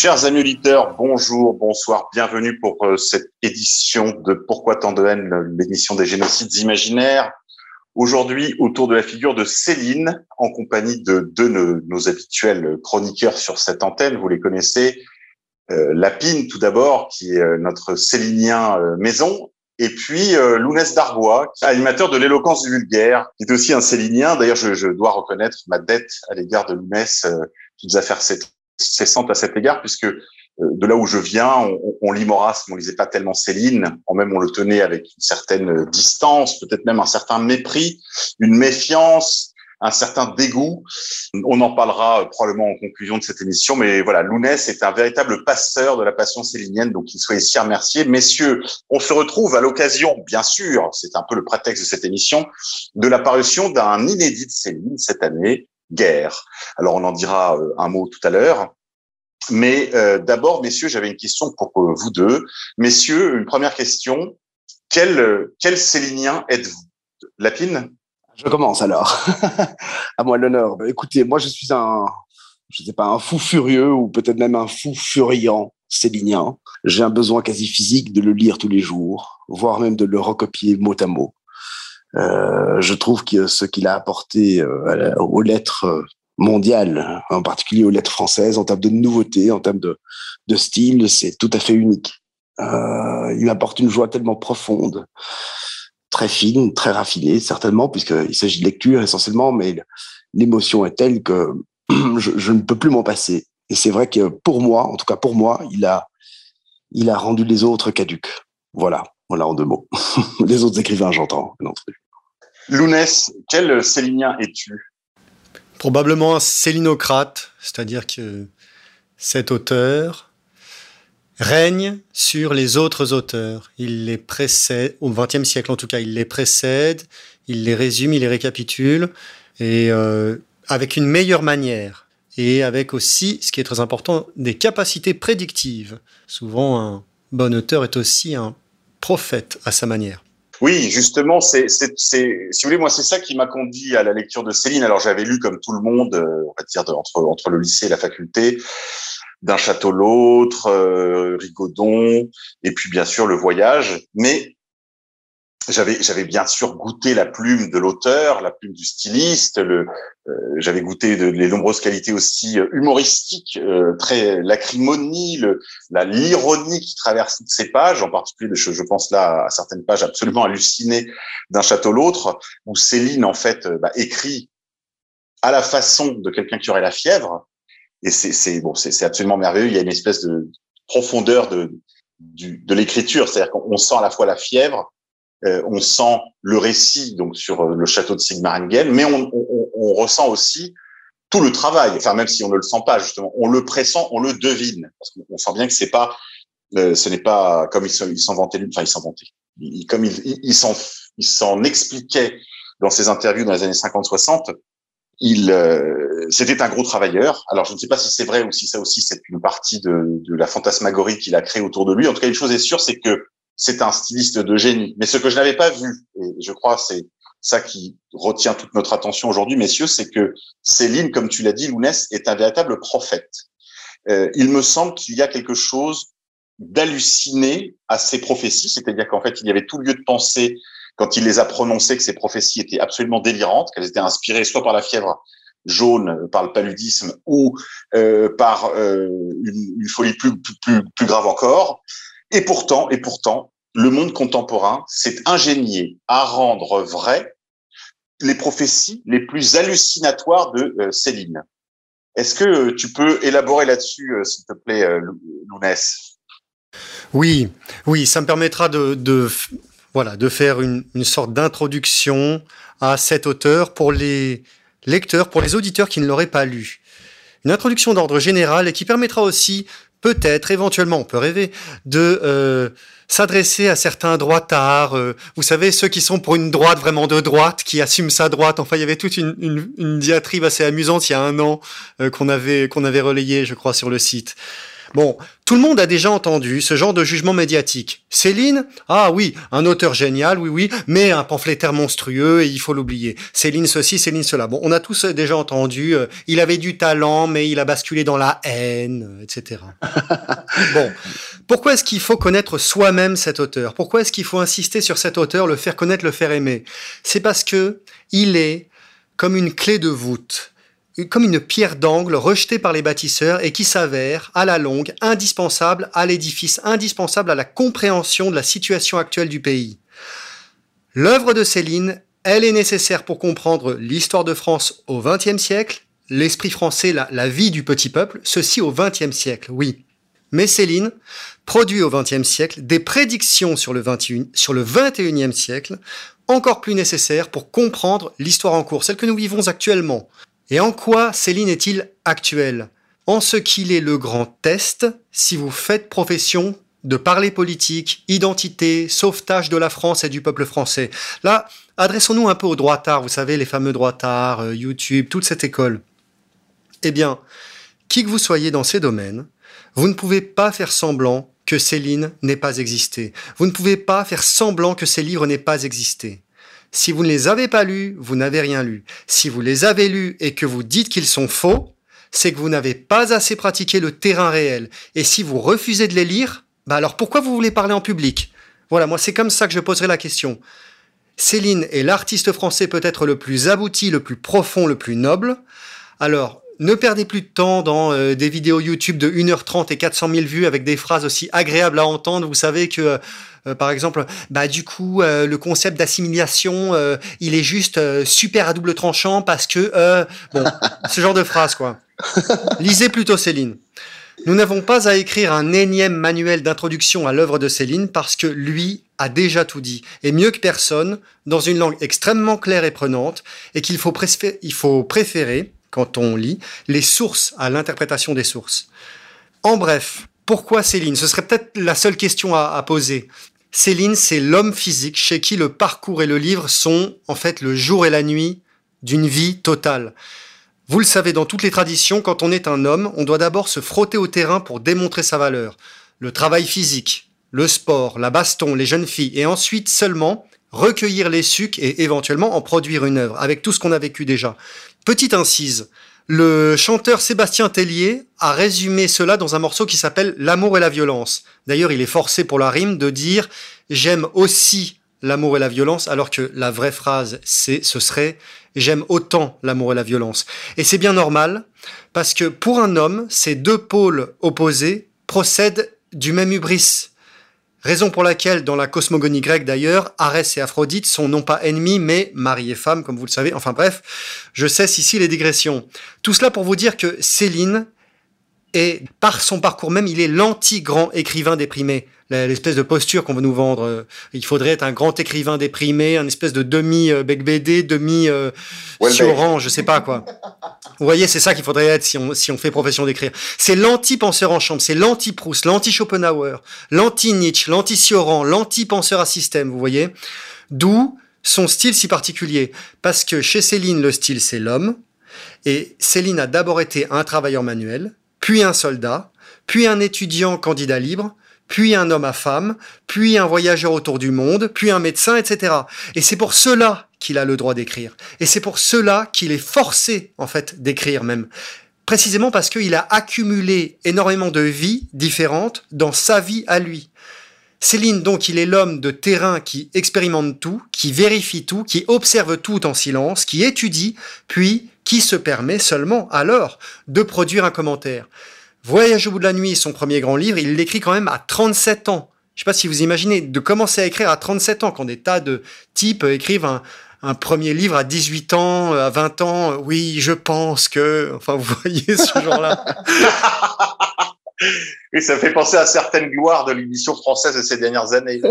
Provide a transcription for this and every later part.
Chers amis bonjour, bonsoir, bienvenue pour euh, cette édition de Pourquoi tant de haine, l'émission des génocides imaginaires. Aujourd'hui, autour de la figure de Céline, en compagnie de deux de nos habituels chroniqueurs sur cette antenne, vous les connaissez, euh, Lapine tout d'abord, qui est euh, notre Célinien maison, et puis Lounès Darbois, animateur de l'éloquence vulgaire, qui est aussi un Célinien. D'ailleurs, je, je dois reconnaître ma dette à l'égard de Lounès, euh, qui nous a fait cette cessante à cet égard, puisque euh, de là où je viens, on, on lit Maurras, mais on lisait pas tellement Céline. En même, on le tenait avec une certaine distance, peut-être même un certain mépris, une méfiance, un certain dégoût. On en parlera euh, probablement en conclusion de cette émission, mais voilà, Lounès est un véritable passeur de la passion célinienne, donc qu'il soit ici remercié. Messieurs, on se retrouve à l'occasion, bien sûr, c'est un peu le prétexte de cette émission, de l'apparition d'un inédit de Céline cette année, Guerre. Alors on en dira euh, un mot tout à l'heure. Mais euh, d'abord, messieurs, j'avais une question pour euh, vous deux. Messieurs, une première question. Quel, euh, quel Célinien êtes-vous? Lapine? Je commence alors. à moi l'honneur. Bah, écoutez, moi je suis un, je sais pas, un fou furieux ou peut-être même un fou furiant célinien. J'ai un besoin quasi physique de le lire tous les jours, voire même de le recopier mot à mot. Euh, je trouve que ce qu'il a apporté euh, aux lettres euh, mondiales, en particulier aux lettres françaises, en termes de nouveauté, en termes de, style, c'est tout à fait unique. Euh, il m'apporte une joie tellement profonde, très fine, très raffinée, certainement, puisqu'il s'agit de lecture essentiellement, mais l'émotion est telle que je, je ne peux plus m'en passer. Et c'est vrai que pour moi, en tout cas pour moi, il a, il a rendu les autres caduques. Voilà, voilà en deux mots. les autres écrivains, j'entends. bien entendu. Lounès, quel Célinien es-tu? Probablement un célinocrate, c'est-à-dire que cet auteur règne sur les autres auteurs. Il les précède, au XXe siècle en tout cas, il les précède, il les résume, il les récapitule, et euh, avec une meilleure manière, et avec aussi, ce qui est très important, des capacités prédictives. Souvent, un bon auteur est aussi un prophète à sa manière. Oui, justement, c'est, si vous voulez, moi, c'est ça qui m'a conduit à la lecture de Céline. Alors, j'avais lu, comme tout le monde, euh, on va dire, entre le lycée et la faculté, d'un château l'autre, euh, Rigaudon, et puis, bien sûr, le voyage. Mais j'avais, j'avais bien sûr goûté la plume de l'auteur, la plume du styliste, le, euh, j'avais goûté de, les nombreuses qualités aussi euh, humoristiques, euh, très l'acrimonie, le, la l'ironie qui traverse toutes ces pages, en particulier, je, je pense là à certaines pages absolument hallucinées d'un château l'autre, où Céline en fait euh, bah, écrit à la façon de quelqu'un qui aurait la fièvre, et c'est c'est bon, c'est absolument merveilleux. Il y a une espèce de profondeur de du, de l'écriture, c'est-à-dire qu'on sent à la fois la fièvre, euh, on sent le récit donc sur euh, le château de Sigmaringen, mais on, on, on ressent aussi tout le travail. Enfin, même si on ne le sent pas justement, on le pressent, on le devine, parce sent bien que c'est pas, euh, ce n'est pas comme il s'en vantait, enfin il s'en vantait, comme il, il, il s'en expliquait dans ses interviews dans les années 50-60. Il, euh, c'était un gros travailleur. Alors, je ne sais pas si c'est vrai ou si ça aussi c'est une partie de, de la fantasmagorie qu'il a créée autour de lui. En tout cas, une chose est sûre, c'est que c'est un styliste de génie. Mais ce que je n'avais pas vu, et je crois c'est ça qui retient toute notre attention aujourd'hui, messieurs, c'est que Céline, comme tu l'as dit, Lounès, est un véritable prophète. Euh, il me semble qu'il y a quelque chose d'halluciné à ces prophéties, c'est-à-dire qu'en fait, il y avait tout lieu de penser quand il les a prononcées que ces prophéties étaient absolument délirantes, qu'elles étaient inspirées soit par la fièvre jaune, par le paludisme, ou euh, par euh, une, une, folie plus, plus, plus grave encore. Et pourtant, et pourtant, le monde contemporain s'est ingénié à rendre vrai les prophéties les plus hallucinatoires de euh, Céline. Est-ce que tu peux élaborer là-dessus, euh, s'il te plaît, euh, Lounès? Oui, oui, ça me permettra de, de voilà, de faire une, une sorte d'introduction à cet auteur pour les lecteurs, pour les auditeurs qui ne l'auraient pas lu. Une introduction d'ordre général et qui permettra aussi, peut-être, éventuellement, on peut rêver, de euh, s'adresser à certains droitards, euh, vous savez, ceux qui sont pour une droite vraiment de droite, qui assument sa droite. Enfin, il y avait toute une, diatribe assez amusante il y a un an euh, qu'on avait, qu'on avait relayé, je crois, sur le site. Bon, tout le monde a déjà entendu ce genre de jugement médiatique. Céline Ah oui, un auteur génial, oui, oui, mais un pamphlétaire monstrueux et il faut l'oublier. Céline ceci, Céline cela. Bon, on a tous déjà entendu, euh, il avait du talent, mais il a basculé dans la haine, etc. bon, pourquoi est-ce qu'il faut connaître soi-même cet auteur? Pourquoi est-ce qu'il faut insister sur cet auteur, le faire connaître, le faire aimer? C'est parce que il est comme une clé de voûte comme une pierre d'angle rejetée par les bâtisseurs et qui s'avère, à la longue, indispensable à l'édifice, indispensable à la compréhension de la situation actuelle du pays. L'œuvre de Céline, elle est nécessaire pour comprendre l'histoire de France au XXe siècle, l'esprit français, la, vie du petit peuple, ceci au XXe siècle, oui. Mais Céline produit au XXe siècle des prédictions sur le, 21, sur le XXIe siècle, encore plus nécessaires pour comprendre l'histoire en cours, celle que nous vivons actuellement, et en quoi Céline est-il actuel En ce qu'il est le grand test si vous faites profession de parler politique, identité, sauvetage de la France et du peuple français. Là, adressons-nous un peu aux droitards, vous savez, les fameux droitards, euh, YouTube, toute cette école. Eh bien, qui que vous soyez dans ces domaines, vous ne pouvez pas faire semblant que Céline n'ait pas existé. Vous ne pouvez pas faire semblant que ces livres n'aient pas existé. Si vous ne les avez pas lus, vous n'avez rien lu. Si vous les avez lus et que vous dites qu'ils sont faux, c'est que vous n'avez pas assez pratiqué le terrain réel. Et si vous refusez de les lire, bah alors pourquoi vous voulez parler en public? Voilà, moi c'est comme ça que je poserai la question. Céline est l'artiste français peut-être le plus abouti, le plus profond, le plus noble. Alors, ne perdez plus de temps dans euh, des vidéos YouTube de 1h30 et 400 000 vues avec des phrases aussi agréables à entendre. Vous savez que, euh, par exemple, bah du coup, euh, le concept d'assimilation, il est juste super à double tranchant parce que, bon, ce genre de phrases quoi. Lisez plutôt Céline. Nous n'avons pas à écrire un énième manuel d'introduction à l'œuvre de Céline parce que lui a déjà tout dit, et mieux que personne, dans une langue extrêmement claire et prenante, et qu'il faut, il faut préférer, quand on lit, les sources à l'interprétation des sources. En bref, pourquoi Céline? Ce serait peut-être la seule question à, poser. Céline, c'est l'homme physique chez qui le parcours et le livre sont en fait le jour et la nuit d'une vie totale. Vous le savez, dans toutes les traditions, quand on est un homme, on doit d'abord se frotter au terrain pour démontrer sa valeur. Le travail physique, le sport, la baston, les jeunes filles, et ensuite seulement recueillir les sucs et éventuellement en produire une œuvre, avec tout ce qu'on a vécu déjà. Petite incise, le chanteur Sébastien Tellier a résumé cela dans un morceau qui s'appelle L'amour et la violence. D'ailleurs, il est forcé pour la rime de dire J'aime aussi l'amour et la violence, alors que la vraie phrase, c'est, ce serait J'aime autant l'amour et la violence. Et c'est bien normal, parce que pour un homme, ces deux pôles opposés procèdent du même hubris. Raison pour laquelle, dans la cosmogonie grecque d'ailleurs, Arès et Aphrodite sont non pas ennemis, mais mari et femme, comme vous le savez. Enfin bref, je cesse ici les digressions. Tout cela pour vous dire que Céline est, par son parcours même, il est l'anti-grand écrivain déprimé l'espèce de posture qu'on veut nous vendre. Il faudrait être un grand écrivain déprimé, un espèce de demi bec BD, demi euh, Sioran, je sais pas quoi. Vous voyez, c'est ça qu'il faudrait être si on, si on fait profession d'écrire. C'est l'anti-penseur en chambre, c'est l'anti-Proust, l'anti-Schopenhauer, l'anti-Nietzsche, l'anti-Sioran, l'anti-penseur à système, vous voyez. D'où son style si particulier. Parce que chez Céline, le style, c'est l'homme. Et Céline a d'abord été un travailleur manuel, puis un soldat, puis un étudiant candidat libre, puis un homme à femme, puis un voyageur autour du monde, puis un médecin, etc. Et c'est pour cela qu'il a le droit d'écrire. Et c'est pour cela qu'il est forcé, en fait, d'écrire même. Précisément parce qu'il a accumulé énormément de vies différentes dans sa vie à lui. Céline, donc, il est l'homme de terrain qui expérimente tout, qui vérifie tout, qui observe tout en silence, qui étudie, puis qui se permet seulement alors de produire un commentaire. Voyage au bout de la nuit, son premier grand livre, il l'écrit quand même à 37 ans. Je sais pas si vous imaginez de commencer à écrire à 37 ans, quand des tas de types écrivent un, un premier livre à 18 ans, à 20 ans. Oui, je pense que, enfin, vous voyez ce genre-là. Et ça fait penser à certaines gloires de l'émission française de ces dernières années.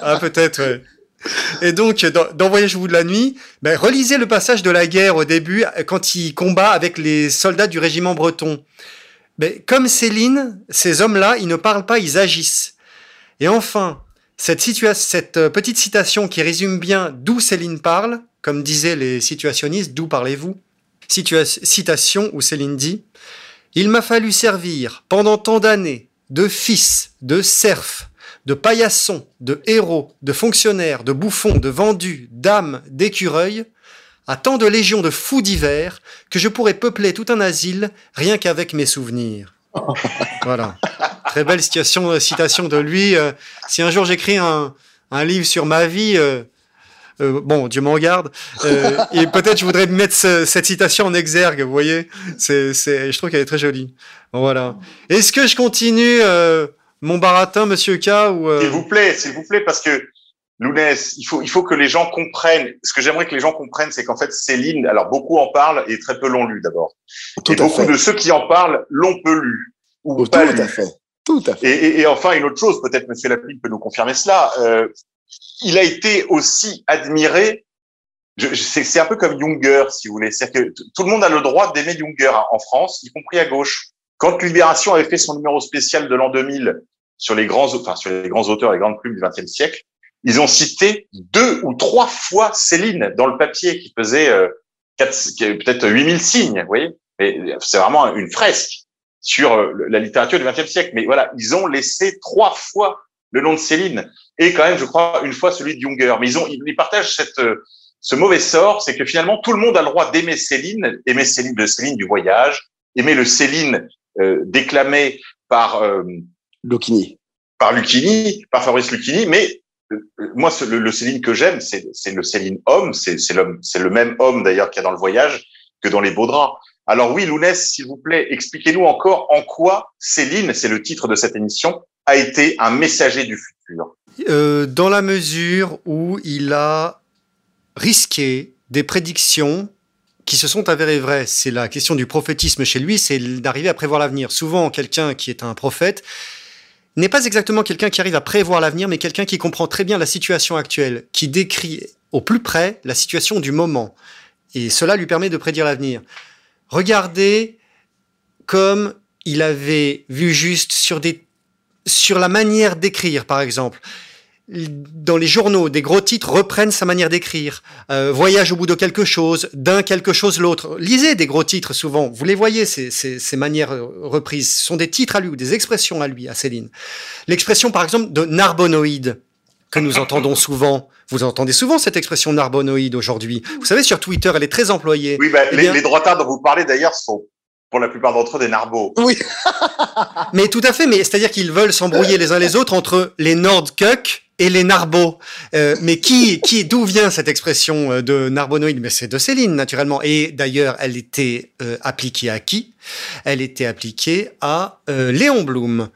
ah, peut-être, ouais. Et donc, dans, dans Voyage-vous de la nuit, ben, relisez le passage de la guerre au début, quand il combat avec les soldats du régiment breton. Ben, comme Céline, ces hommes-là, ils ne parlent pas, ils agissent. Et enfin, cette, cette euh, petite citation qui résume bien d'où Céline parle, comme disaient les situationnistes, d'où parlez-vous? Citation où Céline dit Il m'a fallu servir pendant tant d'années de fils, de serfs, de paillassons, de héros, de fonctionnaires, de bouffons, de vendus, d'âmes, d'écureuils, à tant de légions de fous divers que je pourrais peupler tout un asile rien qu'avec mes souvenirs. voilà. Très belle citation, euh, citation de lui. Euh, si un jour j'écris un, un, livre sur ma vie, euh, euh, bon, Dieu m'en garde. Et peut-être je voudrais mettre cette citation en exergue, vous voyez. C'est, c'est, je trouve qu'elle est très jolie. voilà. Est-ce que je continue mon baratin, Monsieur K ou S'il vous plaît, s'il vous plaît, parce que Lounès, il faut, il faut que les gens comprennent. Ce que j'aimerais que les gens comprennent, c'est qu'en fait, Céline, alors beaucoup en parlent et très peu l'ont lu d'abord. et beaucoup de ceux qui en parlent l'ont peu lu ou pas tout lu. À fait. Tout à fait. Et, et, et, enfin, une autre chose, peut-être Monsieur Lapine peut nous confirmer cela. Euh, il a été aussi admiré. C'est un peu comme Junger, si vous voulez. C'est que tout le monde a le droit d'aimer Junger en France, y compris à gauche. Quand Libération avait fait son numéro spécial de l'an 2000 sur les grands, enfin sur les grands auteurs, les grandes plumes du XXe siècle, ils ont cité deux ou trois fois Céline dans le papier qui faisait euh, peut-être 8000 signes, vous voyez. C'est vraiment une fresque sur euh, la littérature du XXe siècle. Mais voilà, ils ont laissé trois fois le nom de Céline et quand même, je crois, une fois celui de Junger. Mais ils ont, ils partagent cette, euh, ce mauvais sort, c'est que finalement tout le monde a le droit d'aimer Céline, aimer Céline de Céline du voyage, aimer le Céline déclamé par euh, Lucchini, par Lucchini, par Fabrice Lucchini, mais euh, moi le, le, Céline que j'aime, c'est le Céline homme, c'est l'homme, c'est le même homme d'ailleurs qu'il y a dans le voyage que dans les beaux draps. Alors oui, Lounès, s'il vous plaît, expliquez-nous encore en quoi Céline, c'est le titre de cette émission, a été un messager du futur euh, Dans la mesure où il a risqué des prédictions qui se sont avérées vraies. C'est la question du prophétisme chez lui, c'est d'arriver à prévoir l'avenir. Souvent, quelqu'un qui est un prophète n'est pas exactement quelqu'un qui arrive à prévoir l'avenir, mais quelqu'un qui comprend très bien la situation actuelle, qui décrit au plus près la situation du moment. Et cela lui permet de prédire l'avenir. Regardez comme il avait vu juste sur sur la manière d'écrire, par exemple. Dans les journaux, des gros titres reprennent sa manière d'écrire. Euh, voyage au bout de quelque chose, d'un quelque chose l'autre. Lisez des gros titres souvent. Vous les voyez, ces, ces, ces, manières reprises. Ce sont des titres à lui ou des expressions à lui, à Céline. L'expression, par exemple, de narbonoïde, que nous entendons souvent. Vous entendez souvent cette expression narbonoïde aujourd'hui. Vous savez, sur Twitter, elle est très employée. Oui, bah, eh les, bien, les droitards dont vous parlez d'ailleurs sont pour la plupart d'entre eux des narbos. Oui. mais tout à fait, mais c'est-à-dire qu'ils veulent s'embrouiller les uns les autres entre les Nordcuck et les Narbos. Euh, mais qui, qui, d'où vient cette expression euh, de narbonoïde Mais c'est de Céline, naturellement. Et d'ailleurs, elle était euh, appliquée à qui? Elle était appliquée à euh, Léon Blum,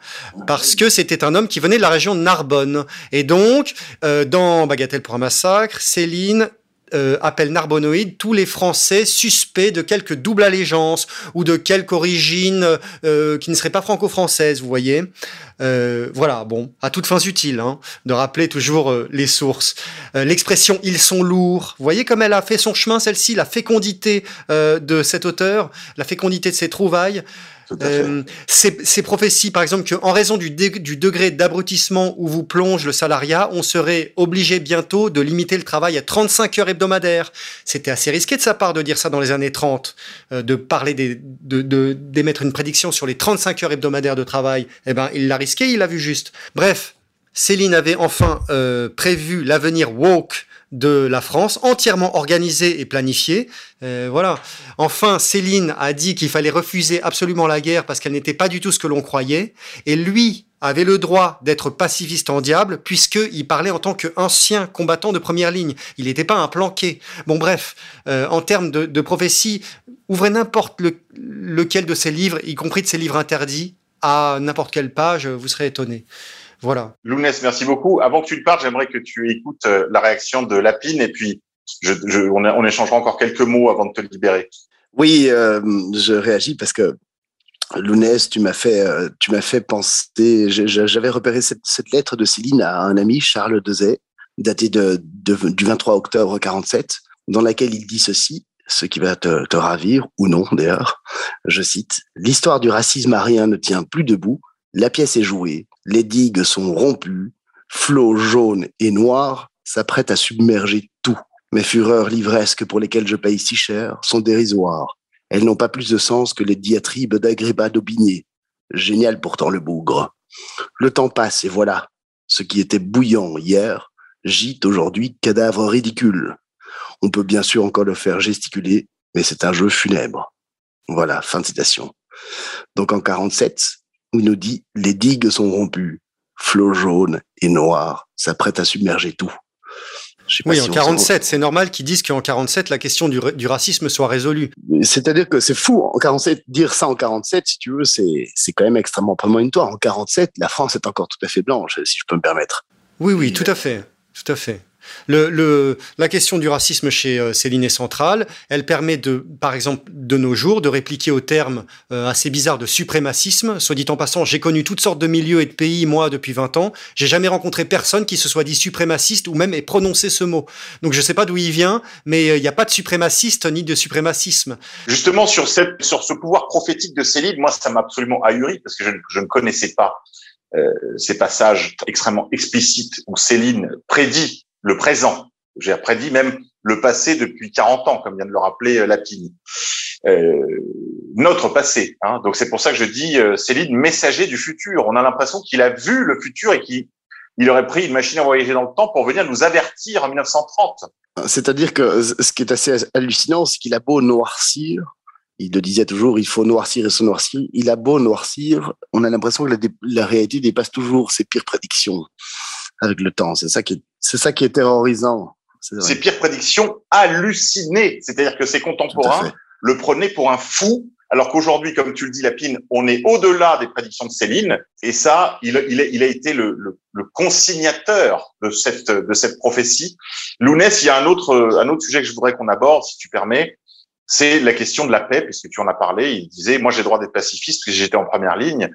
parce que c'était un homme qui venait de la région de Narbonne. Et donc, euh, dans Bagatelle pour un massacre, Céline euh, appelle narbonoïde tous les Français suspects de quelque double allégeance ou de quelque origine euh, qui ne serait pas franco-française, vous voyez. Euh, voilà, bon, à toutes fins utiles, hein, de rappeler toujours les sources. L'expression « ils sont lourds », vous voyez comme elle a fait son chemin, celle-ci, la fécondité de cet auteur, la fécondité de ses trouvailles. Euh, ces, ces, prophéties, par exemple, qu'en raison du, dé, du degré d'abrutissement où vous plonge le salariat, on serait obligé bientôt de limiter le travail à 35 heures hebdomadaires. C'était assez risqué de sa part de dire ça dans les années 30, euh, de parler des, de, d'émettre une prédiction sur les 35 heures hebdomadaires de travail. Eh ben, il l'a risqué, il l'a vu juste. Bref, Céline avait enfin euh, prévu l'avenir woke de la France, entièrement organisée et planifiée. Euh, voilà. Enfin, Céline a dit qu'il fallait refuser absolument la guerre parce qu'elle n'était pas du tout ce que l'on croyait. Et lui avait le droit d'être pacifiste en diable puisqu'il parlait en tant qu'ancien combattant de première ligne. Il n'était pas un planqué. Bon, bref, euh, en termes de, de prophétie, ouvrez n'importe le, lequel de ces livres, y compris de ces livres interdits, à n'importe quelle page, vous serez étonné. Voilà. Lounès, merci beaucoup. Avant que tu te partes, j'aimerais que tu écoutes euh, la réaction de Lapine et puis je, je, on, on, échangera encore quelques mots avant de te libérer. Oui, euh, je réagis parce que Lounès, tu m'as fait, euh, tu m'as fait penser. J'avais repéré cette, lettre de Céline à un ami, Charles Dezay, datée de, du 23 octobre 47, dans laquelle il dit ceci, ce qui va te, te ravir, ou non d'ailleurs. Je cite L'histoire du racisme arien ne tient plus debout. La pièce est jouée. Les digues sont rompues. Flots jaunes et noirs s'apprêtent à submerger tout. Mes fureurs livresques pour lesquelles je paye si cher sont dérisoires. Elles n'ont pas plus de sens que les diatribes d'Agréba d'Aubigné. Génial pourtant le bougre. Le temps passe et voilà. Ce qui était bouillant hier gîte aujourd'hui cadavre ridicule. On peut bien sûr encore le faire gesticuler, mais c'est un jeu funèbre. Voilà, fin de citation. Donc en 47, il nous dit les digues sont rompues, flots jaunes et noirs s'apprêtent à submerger tout. Oui, en 47, c'est normal qu'ils disent qu'en 47, la question du, du racisme soit résolue. C'est-à-dire que c'est fou. En 47, dire ça en 47, si tu veux, c'est, c'est quand même extrêmement prémonitoire. En 47, la France est encore tout à fait blanche, si je peux me permettre. Oui, oui, tout à fait. Tout à fait. Le, la question du racisme chez euh, Céline est centrale. Elle permet de, par exemple, de nos jours, de répliquer au terme euh, assez bizarre de suprémacisme. Soit dit en passant, j'ai connu toutes sortes de milieux et de pays, moi, depuis 20 ans. J'ai jamais rencontré personne qui se soit dit suprémaciste ou même ait prononcé ce mot. Donc je sais pas d'où il vient, mais euh, il n'y a pas de suprémaciste ni de suprémacisme. Justement, sur, cette, sur ce pouvoir prophétique de Céline, moi, ça m'a absolument ahuri parce que je, je ne connaissais pas ces passages extrêmement explicites où Céline prédit le présent. J'ai prédit même le passé depuis 40 ans, comme vient de le rappeler euh, Lapini. Euh, notre passé. Hein. Donc c'est pour ça que je dis euh, Céline, messager du futur. On a l'impression qu'il a vu le futur et qu'il il aurait pris une machine à voyager dans le temps pour venir nous avertir en 1930. C'est-à-dire que ce qui est assez hallucinant, c'est qu'il a beau noircir, il le disait toujours, il faut noircir et se noircir. Il a beau noircir, on a l'impression que la réalité dépasse toujours ses pires prédictions avec le temps. C'est ça qui est, c'est ça qui est terrorisant. Ces pires prédictions hallucinées. C'est-à-dire que ses contemporains le prenaient pour un fou, alors qu'aujourd'hui, comme tu le dis, Lapine, on est au-delà des prédictions de Céline. Et ça, il, il, a, il a été le, le, le, consignateur de cette, de cette prophétie. Lounès, il y a un autre, un autre sujet que je voudrais qu'on aborde, si tu permets c'est la question de la paix, puisque tu en as parlé. Il disait, moi, j'ai le droit d'être pacifiste, puisque j'étais en première ligne.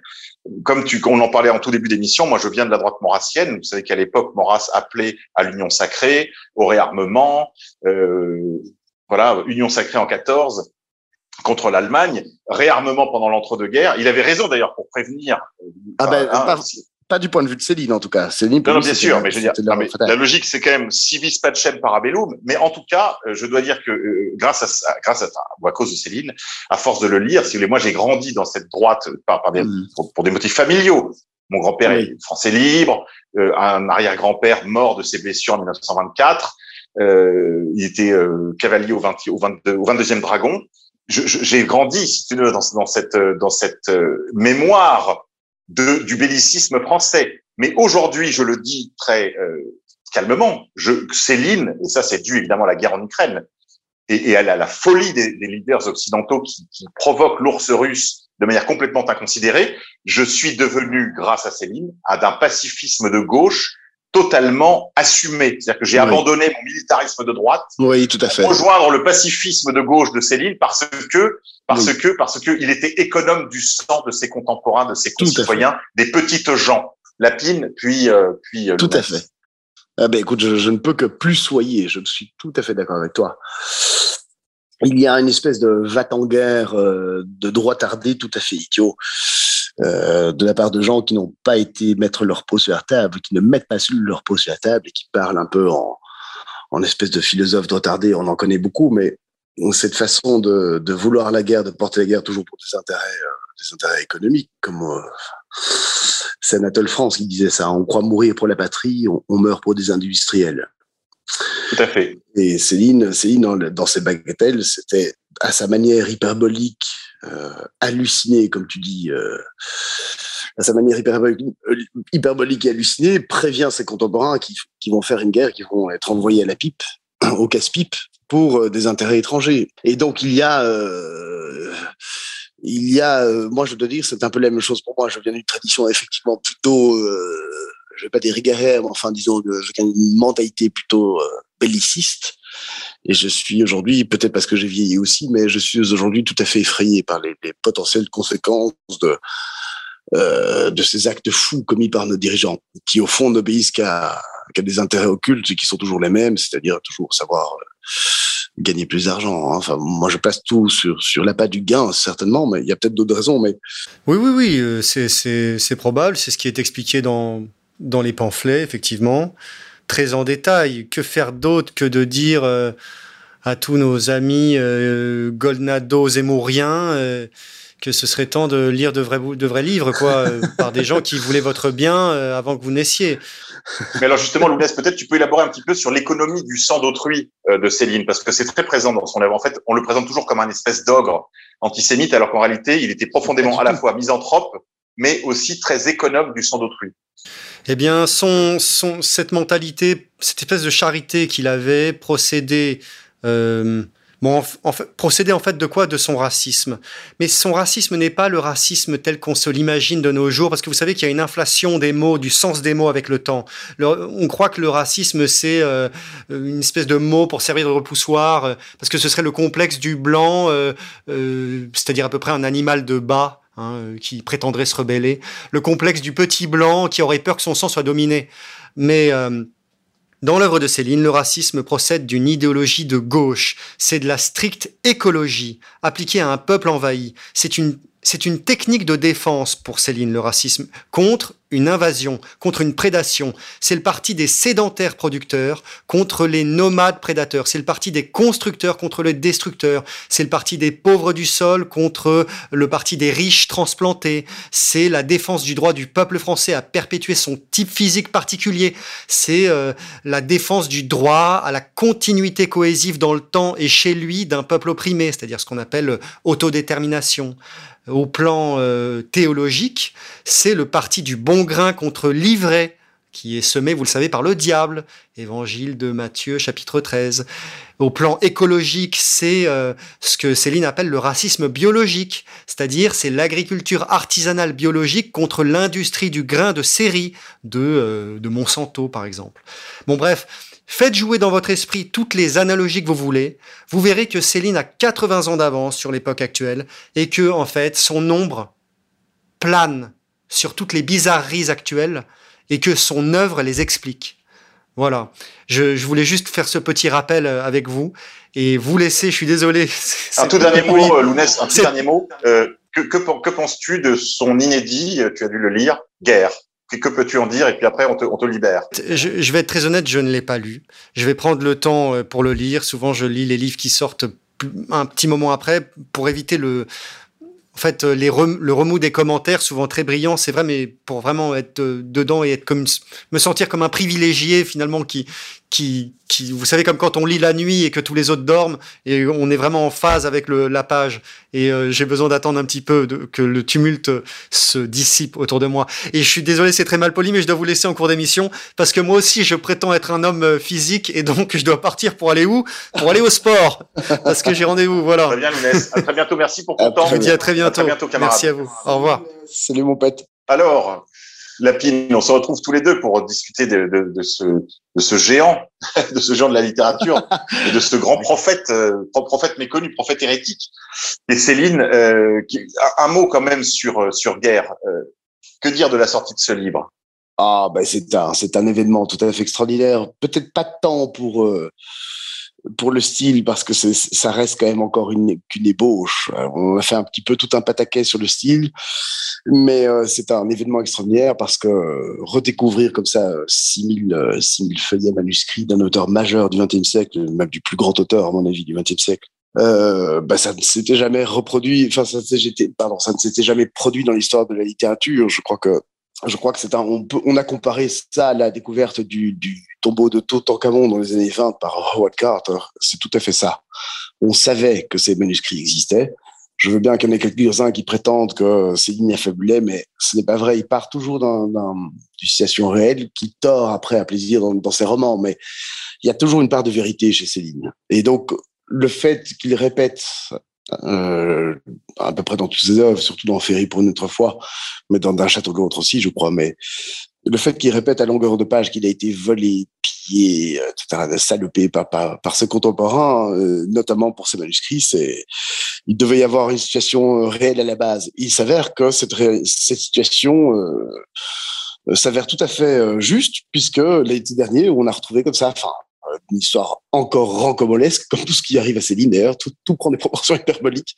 Comme tu, on en parlait en tout début d'émission, moi, je viens de la droite maurassienne. Vous savez qu'à l'époque, Maurras appelait à l'union sacrée, au réarmement, euh, voilà, union sacrée en 14 contre l'Allemagne, réarmement pendant l'entre-deux-guerres. Il avait raison d'ailleurs pour prévenir. Ah ben, hein, pas du point de vue de Céline, en tout cas. Céline, non, non, bien sûr, mais je veux dire, la logique, c'est quand même civis pacem parabellum. Mais en tout cas, euh, je dois dire que euh, grâce à, grâce à, ou à cause de Céline, à force de le lire, si vous voulez, moi, j'ai grandi dans cette droite par, par des, mm. pour, des motifs familiaux. Mon grand-père est français libre, euh, un arrière-grand-père mort de ses blessures en 1924. Euh, il était cavalier au, 20, au, 22, au 22e dragon. J'ai grandi, si tu veux, dans, dans cette, dans cette mémoire de, du bellicisme français. Mais aujourd'hui, je le dis très euh, calmement, je, Céline, et ça c'est dû évidemment à la guerre en Ukraine, et, et à, la, la, folie des, des, leaders occidentaux qui, qui provoquent l'ours russe de manière complètement inconsidérée, je suis devenu, grâce à Céline, à d'un pacifisme de gauche totalement assumé. C'est-à-dire que j'ai abandonné mon militarisme de droite. Oui, tout à fait. Rejoindre le pacifisme de gauche de Céline parce que, parce que, parce que il était économe du sang de ses contemporains, de ses concitoyens, des petites gens. Lapine, puis, euh, puis. Euh, tout à fait. Ah ben, écoute, je, je, ne peux que plus soyer. Je suis tout à fait d'accord avec toi. Il y a une espèce de va-t-en-guerre euh, de droit tardé tout à fait idiot euh, de la part de gens qui n'ont pas été mettre leur peau sur la table, qui ne mettent pas leur peau sur la table et qui parlent un peu en, en espèce de philosophe retardé. On en connaît beaucoup, mais cette façon de, de, vouloir la guerre, de porter la guerre toujours pour des intérêts, euh, des intérêts économiques, comme euh, c'est Anatole France qui disait ça. On croit mourir pour la patrie, on, on, meurt pour des industriels. Tout à fait. Et Céline, Céline dans, dans ses bagatelles, c'était à sa manière hyperbolique, euh, halluciné, comme tu dis, à sa manière hyperbolique, hyperbolique et hallucinée, prévient ses contemporains qui, qui, vont faire une guerre, qui vont être envoyés à la pipe, au casse-pipe, pour euh, des intérêts étrangers. Et donc il y a, euh, il y a, euh, moi je dois dire, c'est un peu la même chose pour moi. Je viens d'une tradition effectivement plutôt, je vais pas dire mais enfin disons, une mentalité plutôt belliciste. Et je suis aujourd'hui, peut-être parce que j'ai vieilli aussi, mais je suis aujourd'hui tout à fait effrayé par les, les potentielles conséquences de, euh, de ces actes fous commis par nos dirigeants, qui au fond n'obéissent qu'à qu des intérêts occultes et qui sont toujours les mêmes, c'est-à-dire toujours savoir euh, gagner plus d'argent. Hein. Enfin, moi, je place tout sur, sur l'appât du gain, certainement, mais il y a peut-être d'autres raisons. Mais... Oui, oui, oui, euh, c'est probable, c'est ce qui est expliqué dans, dans les pamphlets, effectivement, très en détail. Que faire d'autre que de dire euh, à tous nos amis euh, Goldnado zémouriens euh, que ce serait temps de lire de vrais, de vrais livres, quoi, euh, par des gens qui voulaient votre bien euh, avant que vous naissiez. Mais alors justement, Lounès, peut-être tu peux élaborer un petit peu sur l'économie du sang d'autrui euh, de Céline, parce que c'est très présent dans son œuvre. En fait, on le présente toujours comme un espèce d'ogre antisémite, alors qu'en réalité, il était profondément à la fois misanthrope, mais aussi très économe du sang d'autrui. Eh bien, son, son, cette mentalité, cette espèce de charité qu'il avait, procédé euh, Bon, en, procéder en fait de quoi? De son racisme. Mais son racisme n'est pas le racisme tel qu'on se l'imagine de nos jours, parce que vous savez qu'il y a une inflation des mots, du sens des mots avec le temps. On croit que le racisme, c'est euh, une espèce de mot pour servir de repoussoir, euh, parce que ce serait le complexe du blanc, euh, euh c'est-à-dire à peu près un animal de bas. Hein, qui prétendrait se rebeller, le complexe du petit blanc qui aurait peur que son sang soit dominé. Mais euh, dans l'œuvre de Céline, le racisme procède d'une idéologie de gauche. C'est de la stricte écologie appliquée à un peuple envahi. C'est une, technique de défense pour Céline, le racisme, contre une invasion, contre une prédation. C'est le parti des sédentaires producteurs contre les nomades prédateurs. C'est le parti des constructeurs contre les destructeurs. C'est le parti des pauvres du sol contre le parti des riches transplantés. C'est la défense du droit du peuple français à perpétuer son type physique particulier. C'est euh, la défense du droit à la continuité cohésive dans le temps et chez lui d'un peuple opprimé, c'est-à-dire ce qu'on appelle autodétermination au plan euh, théologique, c'est le parti du bon grain contre l'ivraie, qui est semé, vous le savez, par le diable. Évangile de Matthieu, chapitre 13. Au plan écologique, c'est euh, ce que Céline appelle le racisme biologique, c'est-à-dire c'est l'agriculture artisanale biologique contre l'industrie du grain de série de, euh, de Monsanto, par exemple. Bon, bref, Faites jouer dans votre esprit toutes les analogies que vous voulez. Vous verrez que Céline a 80 ans d'avance sur l'époque actuelle et que, en fait, son ombre plane sur toutes les bizarreries actuelles et que son œuvre les explique. Voilà. Je, je voulais juste faire ce petit rappel euh, avec vous et vous laisser, je suis désolé. Un tout dernier mot, euh, Lounès, un tout dernier mot. Euh, que, que, que penses-tu de son inédit, tu as dû le lire, Guerre que peux-tu en dire Et puis après, on te, on te libère. Je, je, vais être très honnête, je ne l'ai pas lu. Je vais prendre le temps pour le lire. Souvent, je lis les livres qui sortent un petit moment après pour éviter le, en fait, euh, le remous des commentaires, souvent très brillants, c'est vrai, mais pour vraiment être euh, dedans et être comme me sentir comme un privilégié finalement qui qui vous savez comme quand on lit la nuit et que tous les autres dorment et on est vraiment en phase avec le, la page. Et euh, j'ai besoin d'attendre un petit peu de, que le tumulte se dissipe autour de moi. Et je suis désolé c'est très mal poli mais je dois vous laisser en cours d'émission parce que moi aussi je prétends être un homme euh, physique et donc je dois partir pour aller où? Pour aller au sport. Parce que j'ai rendez-vous voilà. Très bien Lounès. À très bientôt. Merci pour ton temps. je vous dis à très bientôt, à très bientôt. merci à vous. Au revoir. Salut mon pote. Alors Lapine, on se retrouve tous les deux pour discuter de, de, de, ce, de ce géant, de ce géant de la littérature et de ce grand prophète, euh, prophète méconnu, prophète hérétique. Et Céline, euh, un mot quand même sur sur guerre. Euh, que dire de la sortie de ce livre? Ah, ben c'est un c'est un événement tout à fait extraordinaire. Peut-être pas tant pour euh, pour le style parce que ça reste quand même encore une qu'une ébauche. On a fait un petit peu tout un pataquet sur le style, mais euh, c'est un événement extraordinaire parce que euh, redécouvrir comme ça 6000 euh, 6000 feuillets manuscrits d'un auteur majeur du XXe siècle, même du plus grand auteur à mon avis du XXe siècle. Euh, bah ça ne s'était jamais reproduit, enfin ça, ne s'était jamais produit dans l'histoire de la littérature. Je crois que je crois que c'est un, on, a comparé ça à la découverte du de Toutankhamon dans les années 20 par Howard Carter. C'est tout à fait ça. On savait que ces manuscrits existaient. Je veux bien qu'il y en ait quelques-uns qui prétendent que Céline a fabulé, mais ce n'est pas vrai. Il part toujours d'une situation réelle qui tord après à plaisir dans, ses romans, mais il y a toujours une part de vérité chez Céline. Et donc, le fait qu'il répète euh, à peu près dans toutes ses œuvres, surtout dans Ferry pour une autre fois, mais dans d'un château de l'autre aussi, je crois. Mais le fait qu'il répète à longueur de page qu'il a été volé, humilié, etc., salopé par, par, ses contemporains, notamment pour ses manuscrits. Il devait y avoir une situation réelle à la base. Il s'avère que cette, situation s'avère tout à fait juste, puisque l'été dernier, on a retrouvé comme ça, une histoire encore rancomolesque, comme tout ce qui arrive à Céline d'ailleurs, tout, tout prend des proportions hyperboliques.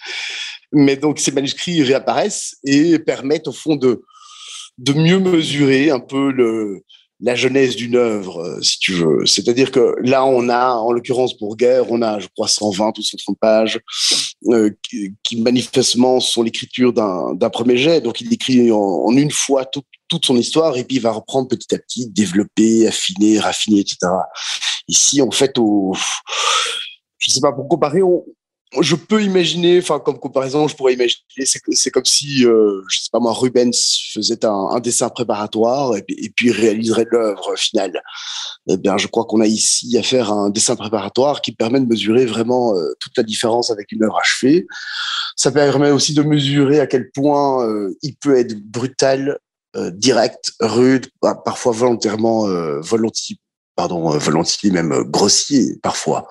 Mais donc ces manuscrits réapparaissent et permettent au fond de mieux mesurer un peu le, la genèse d'une œuvre, euh, si tu veux. C'est-à-dire que là, on a, en l'occurrence pour Guerre, on a, je crois, 120 ou 130 pages euh, qui, manifestement sont l'écriture d'un premier jet. Donc, il écrit en, une fois tout, toute son histoire et puis il va reprendre petit à petit, développer, affiner, raffiner, etc. Ici, en fait, au, je sais pas, pour comparer, on, je peux imaginer, enfin comme comparaison, je pourrais imaginer, c'est comme si, euh, je sais pas moi, Rubens faisait un, dessin préparatoire et, puis réaliserait l'œuvre finale. Eh bien, je crois qu'on a ici à faire un dessin préparatoire qui permet de mesurer vraiment euh, toute la différence avec une œuvre achevée. Ça permet aussi de mesurer à quel point euh, il peut être brutal, euh, direct, rude, parfois volontairement, volontiers, pardon, euh, volontiers même euh, grossier parfois.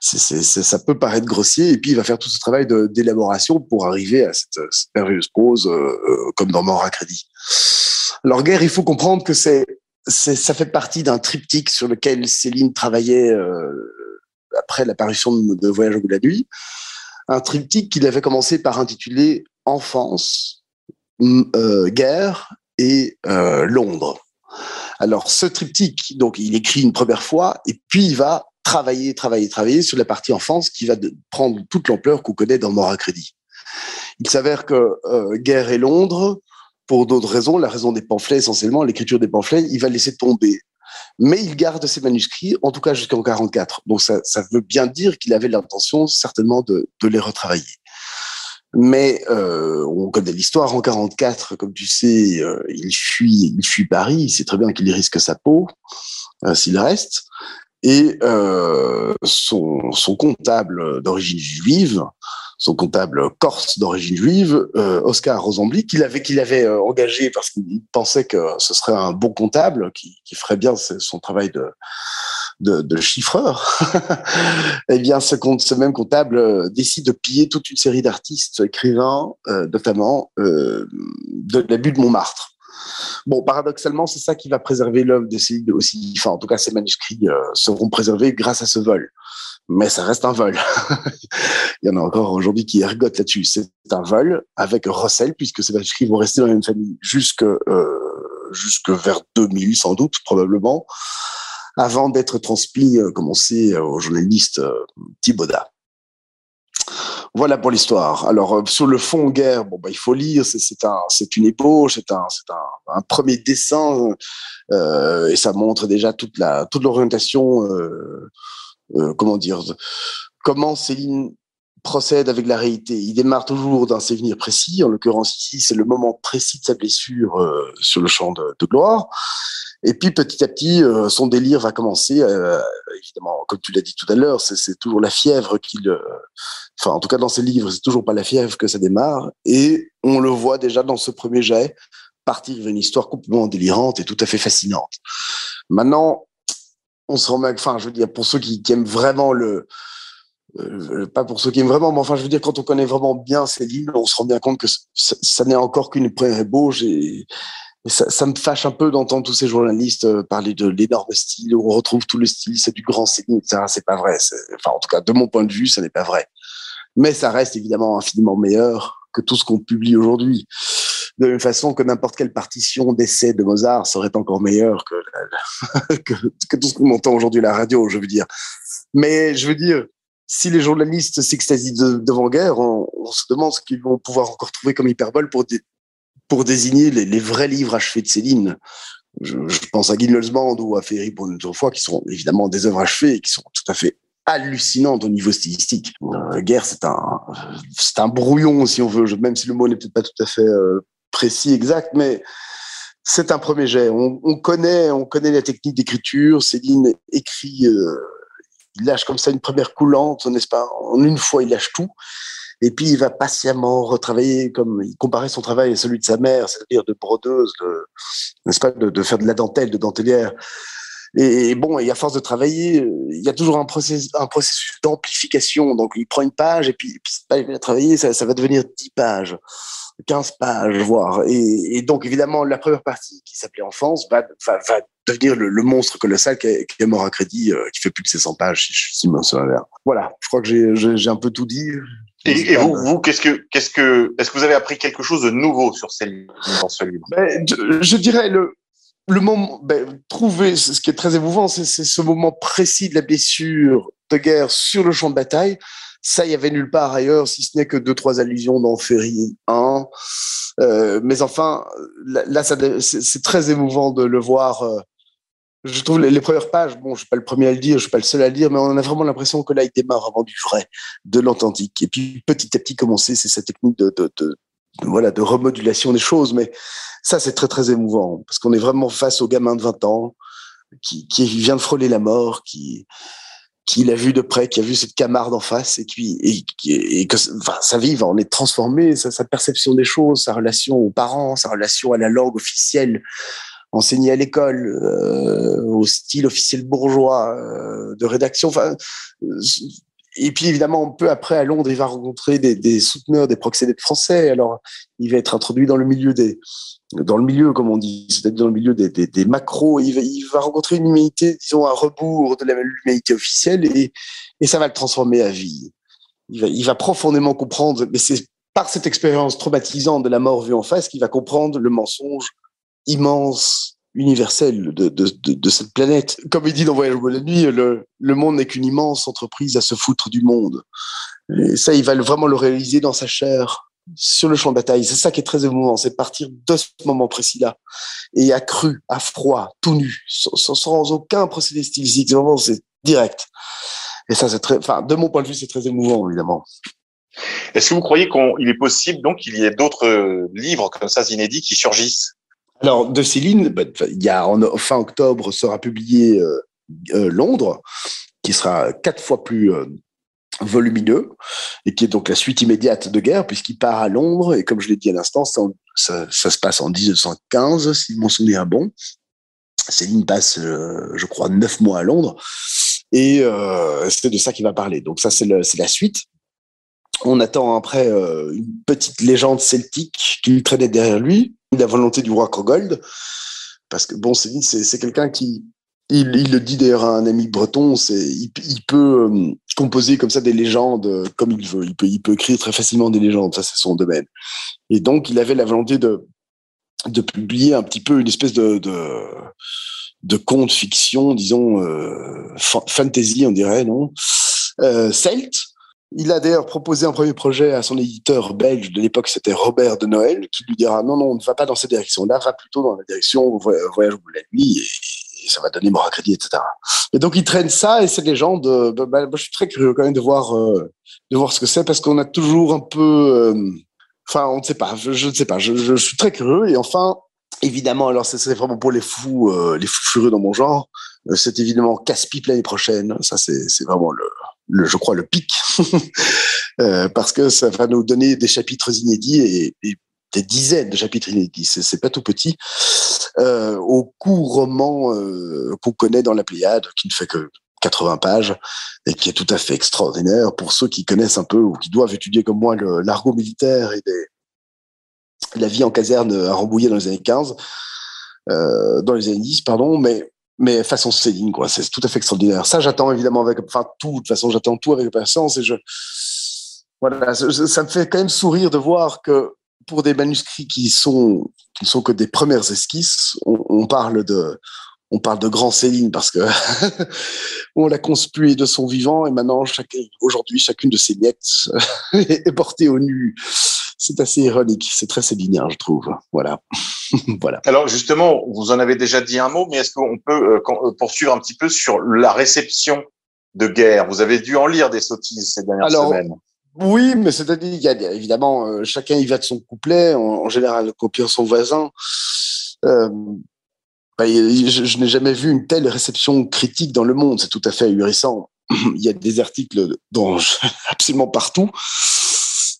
Ça peut paraître grossier et puis il va faire tout ce travail d'élaboration pour arriver à cette, cette merveilleuse prose comme dans Mort à crédit. Alors guerre, il faut comprendre que c'est, ça fait partie d'un triptyque sur lequel Céline travaillait après l'apparition de, de Voyage au bout de la nuit. Un triptyque qu'il avait commencé par intituler Enfance, euh, guerre et euh, Londres. Alors ce triptyque, donc il écrit une première fois et puis il va travailler, travailler, travailler sur la partie enfance qui va prendre toute l'ampleur qu'on connaît dans Mort à crédit. Il s'avère que euh, Guerre et Londres, pour d'autres raisons, la raison des pamphlets essentiellement, l'écriture des pamphlets, il va laisser tomber. Mais il garde ses manuscrits, en tout cas jusqu'en 44. Donc ça, ça veut bien dire qu'il avait l'intention certainement de, de les retravailler. Mais euh, on connaît l'histoire. En 44, comme tu sais, euh, il fuit, il fuit Paris. Il sait très bien qu'il risque sa peau euh, s'il reste. Et son, comptable d'origine juive, son comptable corse d'origine juive, Oscar Rosenblick, qu'il avait, qu'il avait engagé parce qu'il pensait que ce serait un bon comptable qui ferait bien son travail de, de, de chiffreur, eh bien, ce, même comptable euh, décide de piller toute une série d'artistes, écrivains, euh, notamment euh, de l'abus de Montmartre. Bon, paradoxalement, c'est ça qui va préserver l'œuvre de Céline aussi. Enfin, en tout cas, ces manuscrits euh, seront préservés grâce à ce vol. Mais ça reste un vol. Il y en a encore aujourd'hui qui ergotent là-dessus. C'est un vol avec Russell, puisque ces manuscrits vont rester dans la même famille jusque, jusque vers 2000, sans doute, probablement avant d'être transmis, euh, comme on sait, euh, au journaliste euh, Thibaudat. Voilà pour l'histoire. Alors sur le fond guerre, bon bah il faut lire. C'est un, une ébauche, c'est un, un, premier dessin et ça montre déjà toute la toute l'orientation. Comment dire Comment Céline procède avec la réalité. Il démarre toujours d'un souvenir précis. En l'occurrence ici, c'est le moment précis de sa blessure sur le champ de gloire. Et puis petit à petit, euh, son délire va commencer. Euh, évidemment, comme tu l'as dit tout à l'heure, c'est toujours la fièvre qu'il. Euh, enfin, en tout cas, dans ses livres, c'est toujours pas la fièvre que ça démarre. Et on le voit déjà dans ce premier jet partir vers une histoire complètement délirante et tout à fait fascinante. Maintenant, on se remet. Enfin, je veux dire, pour ceux qui, qui aiment vraiment le. Euh, pas pour ceux qui aiment vraiment, mais enfin, je veux dire, quand on connaît vraiment bien Céline, on se rend bien compte que ça, ça n'est encore qu'une première ébauche et, ça, me fâche un peu d'entendre tous ces journalistes euh, parler de l'énorme style, où on retrouve tout le style, c'est du grand Céline, etc. C'est pas vrai. Enfin, en tout cas, de mon point de vue, ça n'est pas vrai. Mais ça reste évidemment infiniment meilleur que tout ce qu'on publie aujourd'hui. De la même façon que n'importe quelle partition d'essai de Mozart serait encore meilleure que, que, que tout ce qu'on entend aujourd'hui à la radio, je veux dire. Mais je veux dire, si les journalistes s'extasient de, devant guerre, on, se demande ce qu'ils vont pouvoir encore trouver comme hyperbole pour, pour désigner les, vrais livres achevés de Céline. Je, pense à Guinlesband ou à Ferry pour une autre fois, qui sont évidemment des œuvres achevées et qui sont tout à fait hallucinantes au niveau stylistique. Euh, Guerre, c'est un, c'est un brouillon, si on veut, même si le mot n'est peut-être pas tout à fait euh, précis, exact, mais c'est un premier jet. On, on, connaît, on connaît la technique d'écriture. Céline écrit, euh, il lâche comme ça une première coulante, n'est-ce pas En une fois, il lâche tout. Et puis, il va patiemment retravailler, comme il comparait son travail à celui de sa mère, c'est-à-dire de brodeuse, n'est-ce pas, de, faire de la dentelle, de dentelière. Et, bon, et à force de travailler, il y a toujours un processus, d'amplification. Donc, il prend une page et puis, puis il va travailler, ça, ça va devenir 10 pages. 15 pages, voire. Et, et, donc, évidemment, la première partie qui s'appelait Enfance va, devenir le, monstre colossal qui est, qui est mort à crédit, euh, qui fait plus de 600 pages, si je suis Voilà, je crois que j'ai un peu tout dit. Et, et vous, vous qu'est-ce que, qu'est-ce que, est-ce que vous avez appris quelque chose de nouveau sur ces livres, dans ce livre? Ben, je, je, dirais le, le moment, ben, trouver, ce qui est très émouvant, c'est ce moment précis de la blessure de guerre sur le champ de bataille. Ça, il y avait nulle part ailleurs, si ce n'est que deux, trois allusions dans Ferry 1. Euh, mais enfin, là, là c'est très émouvant de le voir. Euh, je trouve les, premières pages, bon, je suis pas le premier à le dire, je suis pas le seul à le dire, mais on a vraiment l'impression que là, il démarre vraiment du vrai, de l'authentique. Et puis, petit à petit, commencer, c'est cette technique de, voilà, de remodulation des choses. Mais ça, c'est très, très émouvant parce qu'on est vraiment face au gamin de 20 ans qui, vient de frôler la mort, qui, l'a vu de près, qui a vu cette camarde en face et qui et, que sa vie va en être transformée, sa, sa, perception des choses, sa relation aux parents, sa relation à la langue officielle enseignée à l'école, euh, au style officiel bourgeois euh, de rédaction. Enfin, et puis évidemment, peu après à Londres, il va rencontrer des, des souteneurs des proxénètes français. Alors, il va être introduit dans le milieu des dans le milieu, comme on dit, c'est-à-dire dans le milieu des, des, macros, il va, rencontrer une humanité, disons, à rebours de la humanité officielle et, et ça va le transformer à vie. Il va profondément comprendre, mais c'est par cette expérience traumatisante de la mort vue en face qu'il va comprendre le mensonge immense, universel de, de, de, de, cette planète. Comme il dit dans Voyage de la nuit, le, le monde n'est qu'une immense entreprise à se foutre du monde. Et ça, il va vraiment le réaliser dans sa chair sur le champ de bataille. C'est ça qui est très émouvant, c'est partir de ce moment précis-là et à cru, à froid, tout nu, sans, sans aucun procédé stylistique. Vraiment, c'est direct. Et ça, c'est très, enfin, de mon point de vue, c'est très émouvant, évidemment. Est-ce que vous croyez qu'il est possible donc qu'il y ait d'autres euh, livres comme ça inédits qui surgissent? Alors de Céline, bah, y a en fin octobre sera publié euh, euh, Londres, qui sera quatre fois plus euh, volumineux et qui est donc la suite immédiate de guerre puisqu'il part à Londres et comme je l'ai dit à l'instant ça, se passe en 1915 si mon souvenir est bon. Céline passe je crois neuf mois à Londres et c'est de ça qu'il va parler. Donc ça c'est la suite on attend après euh, une petite légende celtique qui traînait derrière lui la volonté du roi Krogold parce que bon c'est quelqu'un qui il, le dit d'ailleurs à un ami breton, c'est il, peut euh, composer comme ça des légendes euh, comme il veut. Il peut, il peut écrire très facilement des légendes, ça c'est son domaine. Et donc il avait la volonté de de publier un petit peu une espèce de de, conte fiction, disons fantasy, on dirait, non euh, Celte. Il a d'ailleurs proposé un premier projet à son éditeur belge de l'époque, c'était Robert de Noël, qui lui dira non, non, on ne va pas dans cette direction-là, va plutôt dans la direction Voyage au bout de la nuit. Et, ça va donner mort à crédit, etc. Et donc, ils traînent ça et ces légendes. Euh, bah, je suis très curieux quand même de voir, euh, de voir ce que c'est parce qu'on a toujours un peu. Euh, enfin, on ne sait pas. Je, ne sais pas. Je, je, suis très curieux. Et enfin, évidemment, alors c'est vraiment pour les fous, euh, les fous furieux dans mon genre. C'est évidemment casse-pipe l'année prochaine. Ça, c'est vraiment le, le, je crois, le pic. parce que ça va nous donner des chapitres inédits et, des dizaines de chapitres inédits, c'est pas tout petit, euh, au court roman euh, qu'on connaît dans la Pléiade, qui ne fait que 80 pages et qui est tout à fait extraordinaire pour ceux qui connaissent un peu ou qui doivent étudier comme moi l'argot militaire et la vie en caserne à Rambouillet dans les années 15, euh, dans les années 10, pardon, mais mais façon Céline, quoi. C'est tout à fait extraordinaire. Ça, j'attends évidemment avec, enfin, tout, de toute façon, j'attends tout avec patience et je, voilà, ça me fait quand même sourire de voir que pour des manuscrits qui sont qui sont que des premières esquisses, on, on, parle de on parle de grand Céline parce que on l'a conspué de son vivant et maintenant aujourd'hui chacune de ses miettes est portée au nu. C'est assez ironique, c'est très célinien, je trouve. Voilà. voilà. Alors justement, vous en avez déjà dit un mot, mais est-ce qu'on peut euh, poursuivre un petit peu sur la réception de guerre? Vous avez dû en lire des sottises ces dernières Alors, semaines. Oui, mais c'est-à-dire, il y a évidemment, euh, chacun y va de son couplet, en, en général copiant son voisin. Euh, bah, je, je n'ai jamais vu une telle réception critique dans le monde, c'est tout à fait ahurissant. Il y a des articles dans absolument partout.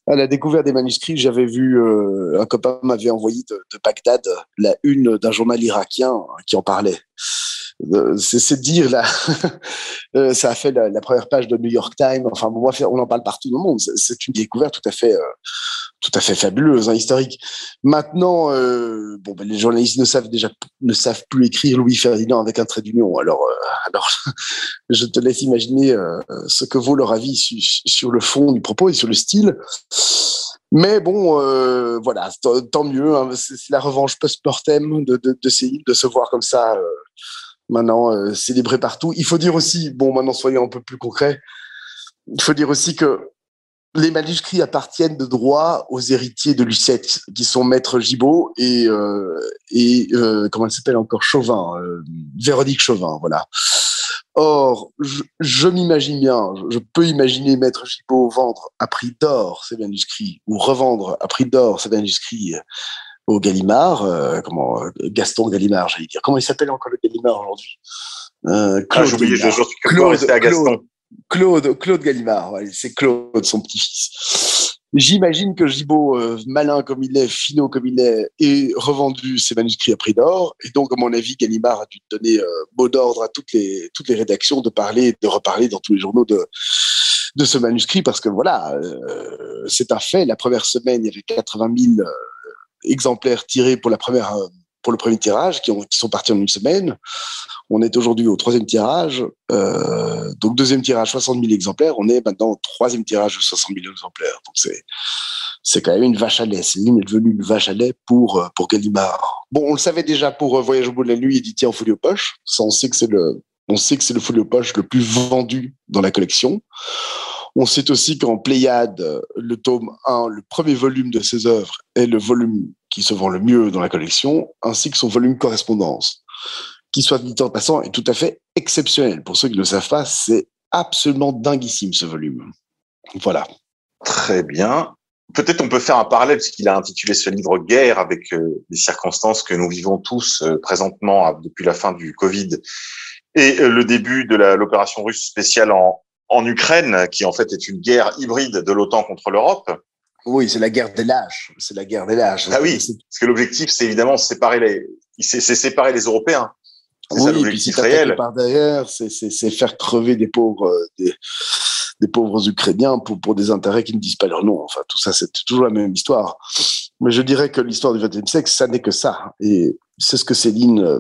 À la découverte des manuscrits, j'avais vu, euh, un copain m'avait envoyé de, de, Bagdad la une d'un journal irakien qui en parlait. Euh, c'est dire là, euh, ça a fait la, première page de New York Times. Enfin, on en parle partout dans le monde. C'est une découverte tout à fait, euh, tout à fait fabuleuse, hein, historique. Maintenant, bon, ben, les journalistes ne savent déjà ne savent plus écrire Louis Ferdinand avec un trait d'union. Alors, alors, je te laisse imaginer ce que vaut leur avis sur le fond du propos et sur le style. Mais bon, voilà, tant mieux. Hein, c'est la revanche post-mortem de, de se voir comme ça maintenant euh, célébré partout. Il faut dire aussi, bon, maintenant soyons un peu plus concrets, il faut dire aussi que les manuscrits appartiennent de droit aux héritiers de Lucette, qui sont Maître Gibault et, euh, et euh, comment elle s'appelle encore Chauvin, Véronique Chauvin, voilà. Or, je, je m'imagine bien, je peux imaginer Maître Gibault vendre à prix d'or ces manuscrits ou revendre à prix d'or ces manuscrits au Gallimard, euh, comment Gaston Gallimard, j'allais dire. Comment il s'appelle encore le Gallimard aujourd'hui? Euh, ah, Claude, ah, oublié, je, je Claude, à Gaston. Claude, Claude Gallimard, c'est Claude, son petit-fils. J'imagine que Gibault, euh, malin comme il est, finot comme il est, ait revendu ses manuscrits à prix d'or. Et donc, à mon avis, Gallimard a dû donner euh, mot d'ordre à toutes les, toutes les rédactions de parler, de reparler dans tous les journaux de, de ce manuscrit parce que voilà, euh, c'est un fait. La première semaine, il y avait 80 000 exemplaires tirés pour la première euh, pour le premier tirage qui, ont, qui sont partis en une semaine. On est aujourd'hui au troisième tirage. Euh, donc, deuxième tirage, 60 000 exemplaires. On est maintenant au troisième tirage de 60 000 exemplaires. Donc, c'est, c'est quand même une vache à lait. Céline est devenue une vache à lait pour, euh, pour Gallimard. Bon, on le savait déjà pour Voyage au bout de la nuit, édité en folio poche. Ça, on sait que c'est le, on sait que c'est le folio poche le plus vendu dans la collection. On sait aussi qu'en Pléiade, le tome 1, le premier volume de ses œuvres, est le volume qui se vend le mieux dans la collection, ainsi que son volume correspondance, qui soit dit en passant est tout à fait exceptionnel. Pour ceux qui ne le savent pas, c'est absolument dinguissime ce volume. Voilà. Très bien. Peut-être on peut faire un parallèle, puisqu'il a intitulé ce livre Guerre avec euh, les circonstances que nous vivons tous euh, présentement depuis la fin du Covid et euh, le début de l'opération russe spéciale en, en Ukraine, qui en fait est une guerre hybride de l'OTAN contre l'Europe. Oui, c'est la guerre des lâches. C'est la guerre des lâches. Ah oui, parce que l'objectif, c'est évidemment séparer les, c'est séparer les Européens. C'est oui, ça l'objectif réel. Par derrière, c'est faire crever des pauvres, des, des, pauvres Ukrainiens pour, pour des intérêts qui ne disent pas leur nom. Enfin, tout ça, c'est toujours la même histoire. Mais je dirais que l'histoire du XXe siècle, ça n'est que ça. Et c'est ce que Céline, euh,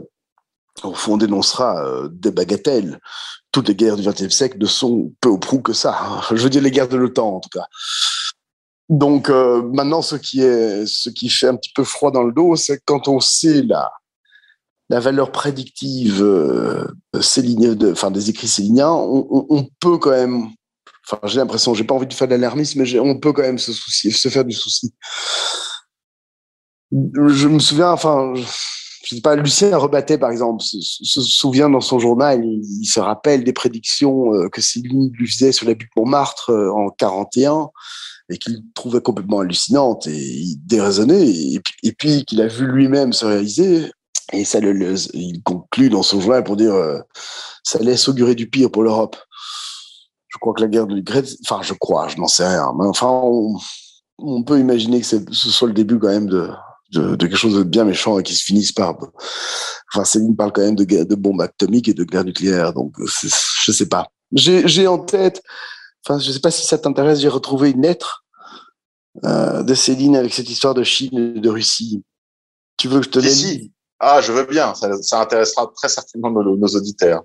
au fond, dénoncera euh, des bagatelles toutes les guerres du XXe siècle ne sont peu ou prou que ça. Hein. Je veux dire les guerres de l'OTAN en tout cas. Donc euh, maintenant, ce qui est, ce qui fait un petit peu froid dans le dos, c'est quand on sait la la valeur prédictive euh, de, enfin des écrits céliniens, on, on, peut quand même. Enfin, j'ai l'impression, j'ai pas envie de faire de l'alarmisme, mais on peut quand même se soucier, se faire du souci. Je me souviens, enfin, sais pas, Lucien Rebattet, par exemple, se, souvient dans son journal, il, se rappelle des prédictions euh, que Céline lui faisait sur la butte Montmartre euh, en 41 et qu'il trouvait complètement hallucinante et il déraisonnait et, et puis qu'il a vu lui-même se réaliser et ça il conclut dans son journal pour dire euh, ça laisse augurer du pire pour l'Europe. Je crois que la guerre de Grèce, enfin je crois, je n'en sais rien, mais enfin on peut imaginer que ce soit le début quand même de, de, quelque chose de bien méchant et qui se finissent par. Enfin, Céline parle quand même de, de bombes atomiques et de guerre nucléaire, donc je sais pas. J'ai en tête, enfin, je sais pas si ça t'intéresse, j'ai retrouvé une lettre euh, de Céline avec cette histoire de Chine et de Russie. Tu veux que je te lise Ah, je veux bien, ça, ça intéressera très certainement nos, nos, auditeurs.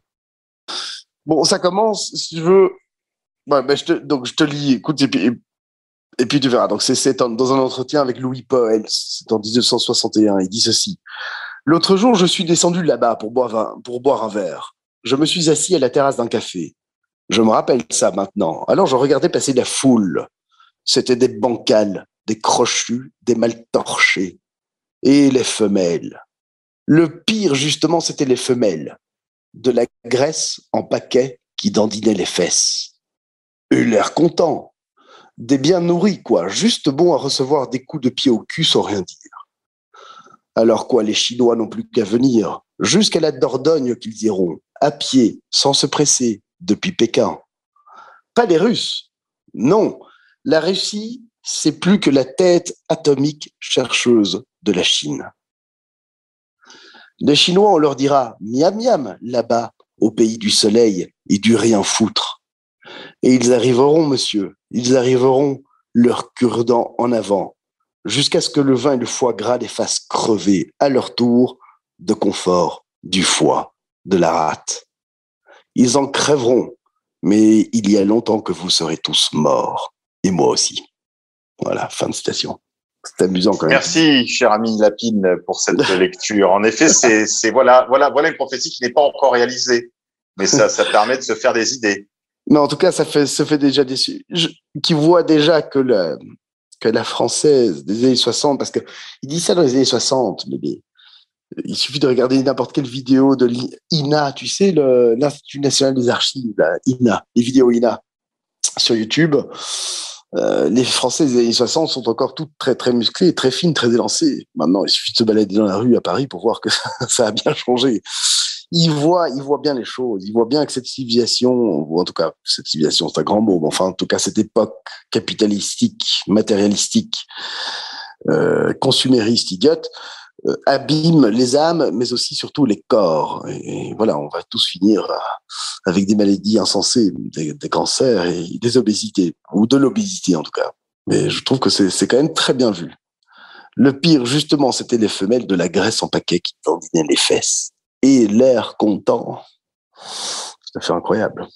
Bon, ça commence, si tu veux. Ouais, ben je te, donc je te lis, écoute, et puis, et puis tu verras. Donc c'est dans un entretien avec Louis Poel, c'est en 1961. Il dit ceci L'autre jour, je suis descendu là-bas pour boire, un, verre. Je me suis assis à la terrasse d'un café. Je me rappelle ça maintenant. Alors je regardais passer la foule. C'était des bancales, des crochus, des mal torchés. Et les femelles. Le pire, justement, c'était les femelles. De la graisse en paquet qui dandinait les fesses. Eu l'air content, des bien nourris, quoi, juste bons à recevoir des coups de pied au cul sans rien dire. Alors quoi, les Chinois n'ont plus qu'à venir, jusqu'à la Dordogne qu'ils iront, à pied, sans se presser, depuis Pékin. Pas les Russes. Non, la Russie, c'est plus que la tête atomique chercheuse de la Chine. Les Chinois, on leur dira miam miam là-bas, au pays du soleil et du rien foutre. Et ils arriveront, monsieur, ils arriveront, leur cure-dent en avant, jusqu'à ce que le vin et le foie gras les fassent crever à leur tour de confort du foie, de la rate. Ils en crèveront, mais il y a longtemps que vous serez tous morts, et moi aussi. Voilà, fin de citation. C'est amusant quand même. Merci, cher ami Lapine, pour cette lecture. En effet, c'est, c'est voilà, voilà, voilà une prophétie qui n'est pas encore réalisée, mais ça, ça permet de se faire des idées. Mais en tout cas, ça ça fait déjà qui voit déjà que la, que la française des années 60, parce que il dit ça dans les années 60, mais il suffit de regarder n'importe quelle vidéo de l'INA, tu sais, l'Institut national des archives, INA, les vidéos INA sur YouTube. Euh, les Français des années 60 sont encore toutes très très musclées, très fines, très élancées. Maintenant, il suffit de se balader dans la rue à Paris pour voir que ça a bien changé. Ils voient, ils voient bien les choses. Ils voient bien que cette civilisation, ou en tout cas, cette civilisation, c'est un grand mot, mais enfin, en tout cas, cette époque capitalistique, matérialistique, euh, consumériste, idiote, euh, abîme les âmes, mais aussi surtout les corps. Et, voilà, on va tous finir euh, avec des maladies insensées, des, des, cancers et des obésités, ou de l'obésité en tout cas. Mais je trouve que c'est quand même très bien vu. Le pire, justement, c'était les femelles de la graisse en paquet qui tendinaient les fesses. Et l'air content. C'est à fait incroyable.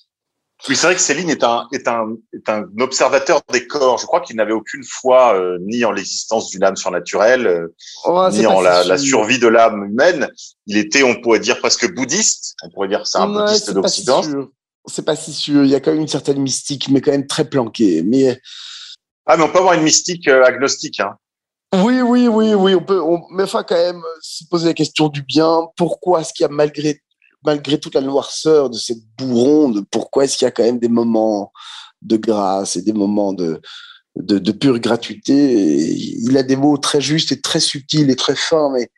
Oui, c'est vrai que Céline est un, est un, est un observateur des corps. Je crois qu'il n'avait aucune foi euh, ni en l'existence d'une âme surnaturelle, euh, oh, ni en la, la, survie de l'âme humaine. Il était, on pourrait dire, presque bouddhiste. On pourrait dire c'est un ouais, bouddhiste d'Occident. C'est pas si sûr. Il y a quand même une certaine mystique, mais quand même très planquée. Mais ah, mais on peut avoir une mystique euh, agnostique. Hein. Oui, oui, oui, oui. On peut, on, mais enfin, quand même, se poser la question du bien. Pourquoi est-ce qu'il y a malgré malgré toute la noirceur de cette bourronde, pourquoi est-ce qu'il y a quand même des moments de grâce et des moments de, de, de pure gratuité? Il a des mots très justes et très subtils et très fins, mais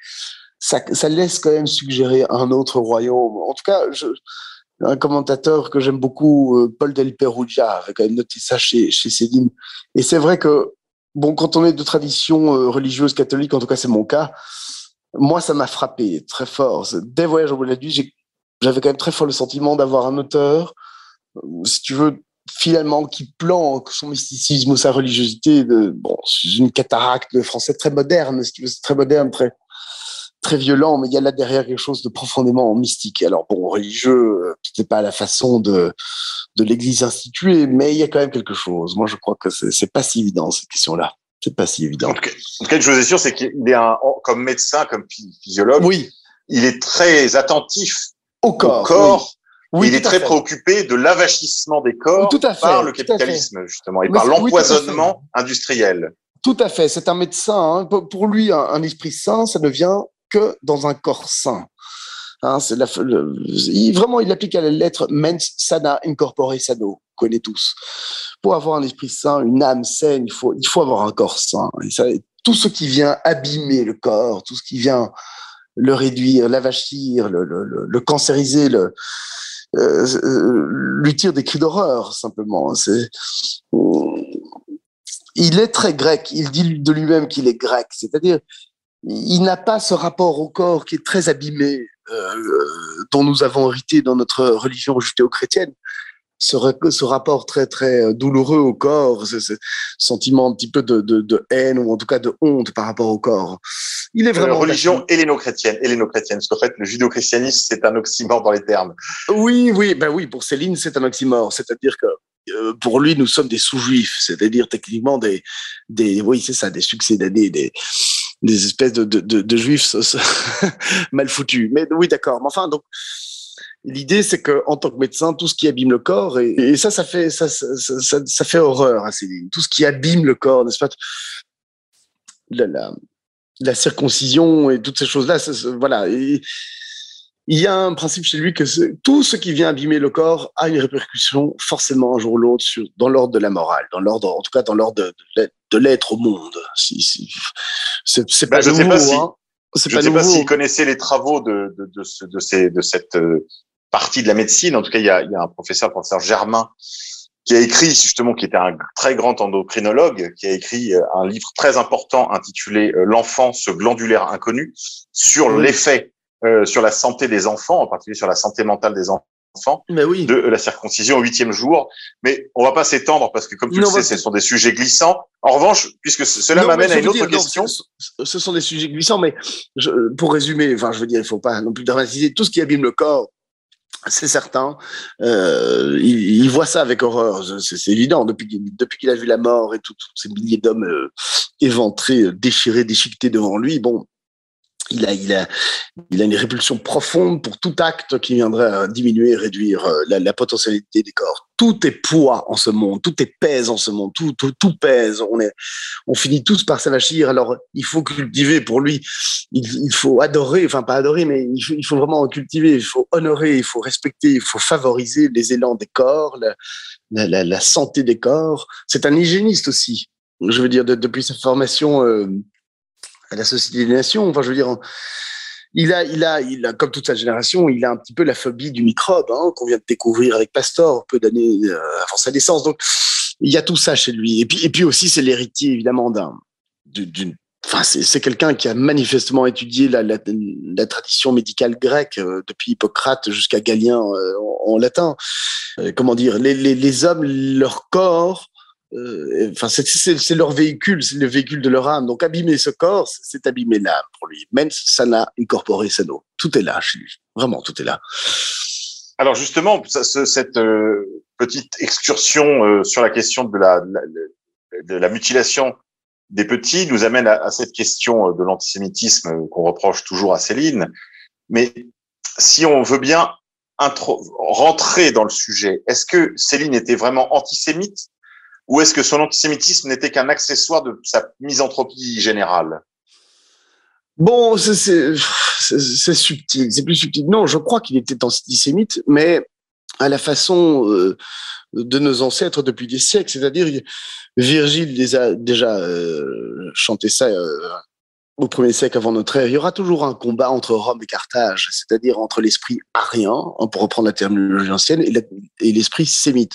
ça, ça laisse quand même suggérer un autre royaume. En tout cas, je, un commentateur que j'aime beaucoup, euh, Paul Del Perugia, avait quand même noté ça chez, chez Céline. Et c'est vrai que, bon, quand on est de tradition euh, religieuse catholique, en tout cas c'est mon cas, moi ça m'a frappé très fort. Dès Voyage au bout de la j'avais quand même très fort le sentiment d'avoir un auteur, euh, si tu veux, finalement, qui planque son mysticisme ou sa religiosité de, bon, une cataracte de français très moderne, si tu veux, très moderne, très, très violent, mais il y a là derrière quelque chose de profondément mystique. Alors bon, religieux, euh, peut-être pas à la façon de, de l'église instituée, mais il y a quand même quelque chose. Moi, je crois que c'est pas si évident, cette question-là. C'est pas si évident. Cas, quelque chose est sûr, c'est qu'il est un, comme médecin, comme physiologue. Oui. Il est très attentif au corps. Au corps. Oui. il est très préoccupé de l'avachissement des corps tout à fait, par le capitalisme, justement, et par l'empoisonnement industriel. Tout à fait. C'est un médecin. Hein. Pour lui, un, esprit sain, ça ne vient que dans un corps sain. Hein, la, vraiment, il applique à la lettre mens sana incorpore sano. connaît tous. Pour avoir un esprit sain, une âme saine, il faut, avoir un corps sain. Tout ce qui vient abîmer le corps, tout ce qui vient le réduire, l'avachir, le, cancériser, euh, euh, lui tire des cris d'horreur, simplement. C'est, il est très grec, il dit de lui-même qu'il est grec, c'est-à-dire il n'a pas ce rapport au corps qui est très abîmé, euh, dont nous avons hérité dans notre religion judéo-chrétienne ce, ce, rapport très très euh, douloureux au corps, ce, ce sentiment un petit peu de, de, de, haine ou en tout cas de honte par rapport au corps. Il est vraiment euh, religion héléno-chrétienne, héléno-chrétienne, parce qu'en fait le judéo-christianisme c'est un oxymore dans les termes. Oui, oui, ben oui, pour Céline c'est un oxymore, c'est-à-dire que euh, pour lui nous sommes des sous-juifs, c'est-à-dire techniquement des, des, oui c'est ça, des succès d'années, des des espèces de, de, juifs mal foutus. Mais oui, d'accord. Mais enfin, donc, L'idée, c'est que en tant que médecin, tout ce qui abîme le corps, et, ça, ça fait, ça, ça, fait horreur à Céline. Tout ce qui abîme le corps, n'est-ce pas? La, la, circoncision et toutes ces choses-là, voilà. Il y a un principe chez lui que tout ce qui vient abîmer le corps a une répercussion forcément un jour ou l'autre dans l'ordre de la morale, dans l'ordre, en tout cas dans l'ordre de, l'être au monde. Si, si. C'est bah, pas nouveau, pas si, hein. Je ne sais pas s'il connaissait les travaux de, de, de, ce, de, ces, de cette euh, partie de la médecine. En tout cas, il y a, il y a un professeur, le professeur Germain, qui a écrit justement, qui était un très grand endocrinologue, qui a écrit euh, un livre très important intitulé euh, L'enfant, ce glandulaire inconnu, sur l'effet euh, sur la santé des enfants, en particulier sur la santé mentale des enfants, Mais oui. de la circoncision au huitième jour. Mais on va pas s'étendre parce que, comme tu Non, le sais, ce sont des sujets glissants. En revanche, puisque ce- cela m'amène à une autre dire, question. ce, ce sont des sujets glissants, mais je, pour résumer, enfin, je veux dire, il faut pas non plus dramatiser. Tout ce qui abîme le corps, c'est certain. Euh, il, il voit ça avec horreur. C'est évident. Depuis, qu'il- depuis qu'il a vu la mort et tout- tous ces milliers d'hommes euh, éventrés, déchirés, déchiquetés devant lui, bon, il a, il a, il a une répulsion profonde pour tout acte qui viendrait diminuer, réduire euh, la, la potentialité des corps. Tout est poids en ce monde, tout est pèse en ce monde, tout, tout, tout pèse. On est, on finit tous par s'avachir. Alors, il faut cultiver pour lui. Il, il faut adorer, enfin pas adorer, mais il faut, il faut vraiment cultiver. Il faut honorer, il faut respecter, il faut favoriser les élans des corps, la, la, la, la santé des corps. C'est un hygiéniste aussi. Je veux dire, de- depuis sa formation euh, à la Société des Nations. Enfin, je veux dire, il a, il a, il a, comme toute sa génération, il a un petit peu la phobie du microbe hein, qu'on vient de découvrir avec Pasteur peu d'années euh, avant sa naissance. Donc, il y a tout ça chez lui. Et puis, et puis aussi, c'est l'héritier évidemment d'un, d'une, enfin, c'est, quelqu'un qui a manifestement étudié la, la, la tradition médicale grecque euh, depuis Hippocrate jusqu'à Galien euh, en, latin. Euh, comment dire, les, les, les hommes, leur corps enfin, c'est, leur véhicule, c'est le véhicule de leur âme. Donc, abîmer ce corps, c'est, abîmer l'âme pour lui. Même si ça n'a incorporé sa eau. Tout est là chez lui. Vraiment, tout est là. Alors justement, ça- ce- cette euh, petite excursion euh, sur la question de la, la, de la mutilation des petits nous amène à, à cette question euh, de l'antisémitisme euh, qu'on reproche toujours à Céline. Mais si on veut bien intro- rentrer dans le sujet, est-ce que Céline était vraiment antisémite? Ou est-ce que son antisémitisme n'était qu'un accessoire de sa misanthropie générale? Bon, c'est, subtil, c'est plus subtil. Non, je crois qu'il était antisémite, mais à la façon euh, de nos ancêtres depuis des siècles. C'est-à-dire, Virgile les a déjà euh, chanté ça euh, au premier siècle avant notre ère. Il y aura toujours un combat entre Rome et Carthage, c'est-à-dire entre l'esprit arien, hein, pour reprendre la terminologie ancienne, et l'esprit sémite.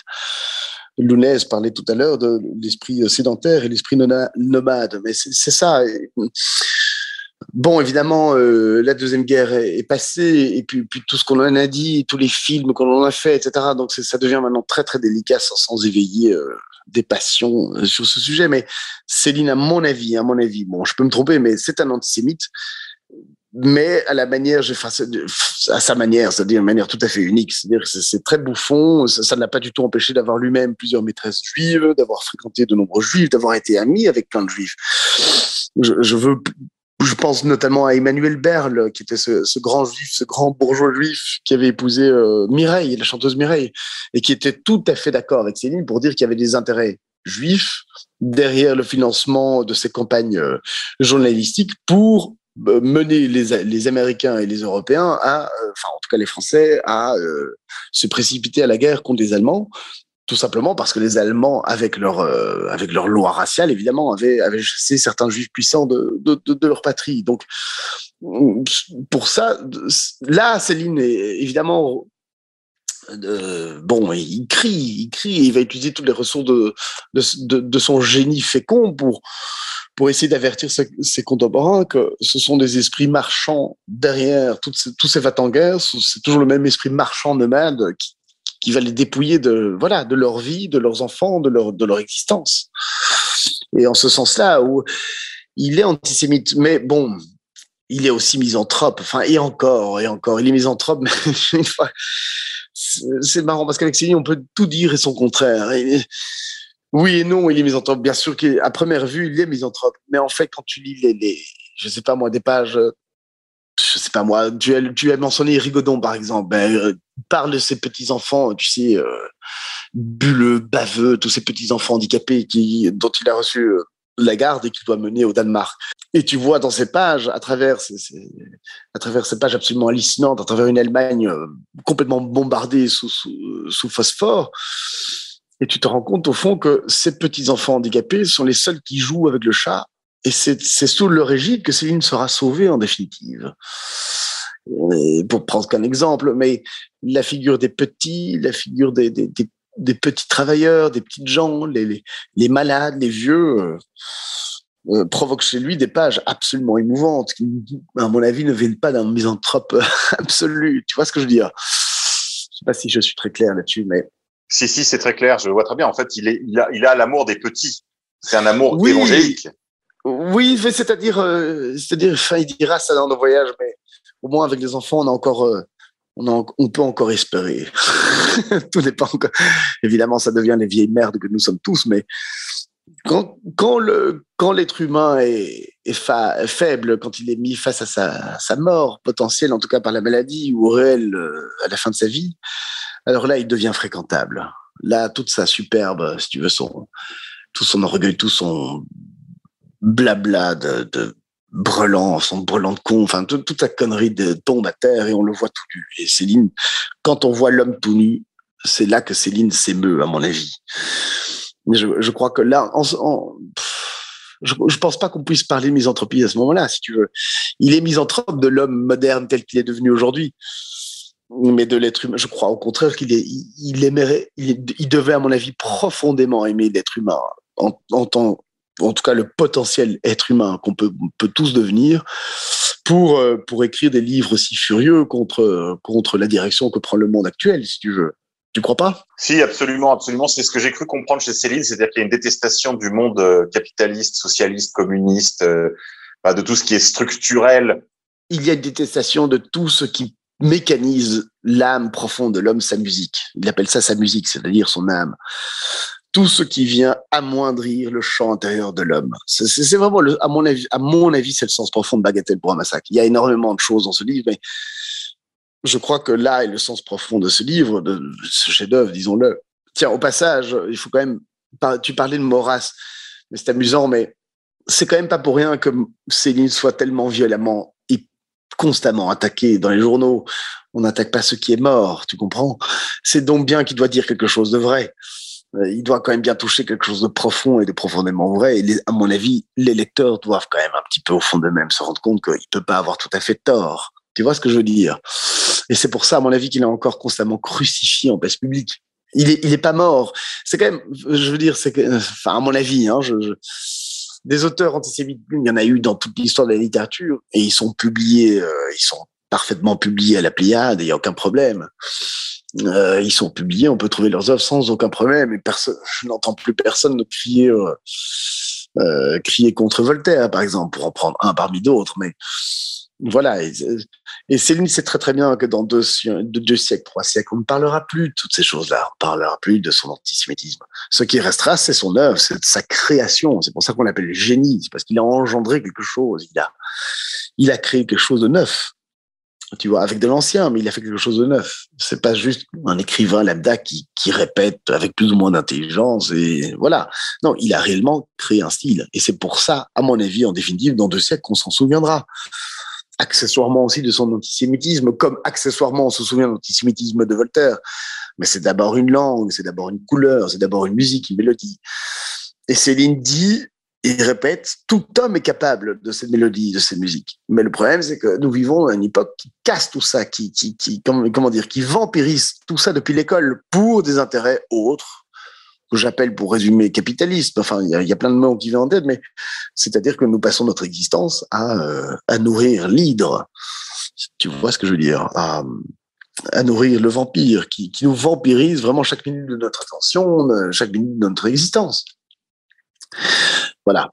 Lounès parlait tout à l'heure de l'esprit sédentaire et l'esprit nomade, mais c'est, ça. Bon, évidemment, euh, la deuxième guerre est, passée, et puis, tout ce qu'on en a dit, tous les films qu'on en a fait, etc. Donc ça devient maintenant très très délicat sans, sans éveiller euh, des passions euh, sur ce sujet. Mais Céline, à mon avis, à mon avis, bon, je peux me tromper, mais c'est un antisémite, mais à la manière, enfin, à sa manière, c'est-à-dire une manière tout à fait unique. C'est-à-dire que c'est- très bouffon. Ça ne l'a pas du tout empêché d'avoir lui-même plusieurs maîtresses juives, d'avoir fréquenté de nombreux juifs, d'avoir été ami avec plein de juifs. Je, je veux je pense notamment à Emmanuel Berle, qui était ce, ce grand juif, ce grand bourgeois juif qui avait épousé euh, Mireille, la chanteuse Mireille, et qui était tout à fait d'accord avec Céline pour dire qu'il y avait des intérêts juifs derrière le financement de ces campagnes euh, journalistiques pour mener les, Américains et les Européens à, euh, enfin en tout cas les Français, à euh, se précipiter à la guerre contre les Allemands tout simplement parce que les Allemands, avec leur euh, avec leur loi raciale, évidemment, avaient, chassé certains juifs puissants de, de, leur patrie. Donc, pour ça, là, Céline est évidemment euh, bon, il crie, il crie, il va utiliser toutes les ressources de, de son génie fécond pour pour essayer d'avertir ses, contemporains que ce sont des esprits marchands derrière tous ces va-t-en-guerre. C'est toujours le même esprit marchand nomade qui, qui va les dépouiller de voilà de leur vie, de leurs enfants, de leur de leur existence. Et en ce sens-là, où il est antisémite, mais bon, il est aussi misanthrope. Enfin, et encore, et encore, il est misanthrope. Mais une fois, c'est marrant parce qu'avec Céline, on peut tout dire et son contraire. Oui et non, il est misanthrope. Bien sûr qu'à première vue, il est misanthrope. Mais en fait, quand tu lis les, je sais pas moi, des pages je sais pas moi, tu as, tu as mentionné Rigaudon par exemple, ben, euh, parle de ses petits-enfants, tu sais, euh, bulleux, baveux, tous ces petits-enfants handicapés qui, dont il a reçu euh, la garde et qu'il doit mener au Danemark. Et tu vois dans ces pages, à travers ces, à travers ces pages absolument hallucinantes, à travers une Allemagne euh, complètement bombardée sous phosphore, et tu te rends compte au fond que ces petits-enfants handicapés sont les seuls qui jouent avec le chat et c'est sous leur égide que Céline sera sauvée en définitive. Pour prendre qu'un exemple, mais la figure des petits, la figure des, petits travailleurs, des petites gens, les, malades, les vieux, euh, provoque chez lui des pages absolument émouvantes qui, à mon avis, ne viennent pas d'un misanthrope absolu. Tu vois ce que je veux dire? Je sais pas si je suis très clair là-dessus, mais si si, c'est très clair. Je le vois très bien. En fait, il est, il a, il a l'amour des petits. C'est un amour Oui. évangélique. Oui, c'est-à-dire, euh, c'est-à-dire, enfin, il dira ça dans nos voyages, mais au moins avec les enfants, on a encore, euh, on, a, on peut encore espérer. Tout n'est pas encore. Évidemment, ça devient les vieilles merdes que nous sommes tous, mais quand, quand le, quand l'être humain est, est fa- faible, quand il est mis face à sa, sa mort potentielle, en tout cas par la maladie ou au réel euh, à la fin de sa vie, alors là, il devient fréquentable. Là, toute sa superbe, si tu veux, son, tout son orgueil, tout son blabla de, de brelan, son brelan de con, enfin tout- toute sa connerie de tombe à terre et on le voit tout nu. Et Céline, quand on voit l'homme tout nu, c'est là que Céline s'émeut, à mon avis. Mais je, je crois que là, en, en- je, je pense pas qu'on puisse parler de misanthropie à ce moment-là, si tu veux. Il est misanthrope de l'homme moderne tel qu'il est devenu aujourd'hui. Mais de l'être humain, je crois au contraire qu'il il, il aimerait, il, devait, à mon avis, profondément aimer l'être humain en, en tant, en tout cas le potentiel être humain qu'on peut, tous devenir pour, euh, pour écrire des livres si furieux contre, contre la direction que prend le monde actuel, si tu veux. Tu crois pas? Si, absolument, absolument. C'est ce que j'ai cru comprendre chez Céline, c'est-à-dire qu'il y a une détestation du monde euh, capitaliste, socialiste, communiste, euh, bah, de tout ce qui est structurel. Il y a une détestation de tout ce qui mécanise l'âme profonde de l'homme, sa musique. Il appelle ça sa musique, c'est-à-dire son âme. Tout ce qui vient amoindrir le champ intérieur de l'homme. C'est vraiment, le, à mon avis, à mon avis, c'est le sens profond de Bagatelle pour un massacre. Il y a énormément de choses dans ce livre, mais je crois que là est le sens profond de ce livre, de ce chef-d'œuvre, disons-le. Tiens, au passage, il faut quand même. Tu parlais de Maurras, mais c'est amusant, mais c'est quand même pas pour rien que Céline soit tellement violemment constamment attaquée dans les journaux. On n'attaque pas ce qui est mort, tu comprends? C'est donc bien qu'il doit dire quelque chose de vrai. Euh, Il doit quand même bien toucher quelque chose de profond et de profondément vrai. Et à mon avis, les lecteurs doivent quand même un petit peu au fond d'eux-mêmes se rendre compte qu'il peut pas avoir tout à fait tort. Tu vois ce que je veux dire? Et c'est pour ça, à mon avis, qu'il est encore constamment crucifié en place publique. Il est, il est pas mort. C'est quand même, je veux dire, c'est enfin, à mon avis, hein, je, je- des auteurs antisémites, il y en a eu dans toute l'histoire de la littérature, et ils sont publiés, euh, ils sont parfaitement publiés à la Pléiade, il n'y a aucun problème. Euh, ils sont publiés, on peut trouver leurs œuvres sans aucun problème, et personne, je n'entends plus personne ne crier, euh, euh, crier contre Voltaire, par exemple, pour en prendre un parmi d'autres, mais voilà. Et, et Céline sait très très bien que dans deux, si- de deux siècles, trois siècles, on ne parlera plus de toutes ces choses-là. On ne parlera plus de son antisémitisme. Ce qui restera, c'est son œuvre, c'est sa création. C'est pour ça qu'on l'appelle le génie. C'est parce qu'il a engendré quelque chose. Il a, il a créé quelque chose de neuf. Tu vois, avec de l'ancien, mais il a fait quelque chose de neuf. C'est pas juste un écrivain lambda qui, qui répète avec plus ou moins d'intelligence et voilà. Non, il a réellement créé un style. Et c'est pour ça, à mon avis, en définitive, dans deux siècles, qu'on s'en souviendra accessoirement aussi de son antisémitisme, comme accessoirement on se souvient de l'antisémitisme de Voltaire. Mais c'est d'abord une langue, c'est d'abord une couleur, c'est d'abord une musique, une mélodie. Et Céline dit et répète, tout homme est capable de cette mélodie, de cette musique. Mais le problème, c'est que nous vivons une époque qui casse tout ça, qui, qui, qui comment dire, qui vampirise tout ça depuis l'école pour des intérêts autres, que j'appelle pour résumer capitaliste. Enfin, il y, a, il y a plein de mots qui viennent en tête, mais c'est-à-dire que nous passons notre existence à, euh, à nourrir l'hydre. Tu vois ce que je veux dire? À, à nourrir le vampire qui, qui nous vampirise vraiment chaque minute de notre attention, chaque minute de notre existence. Voilà.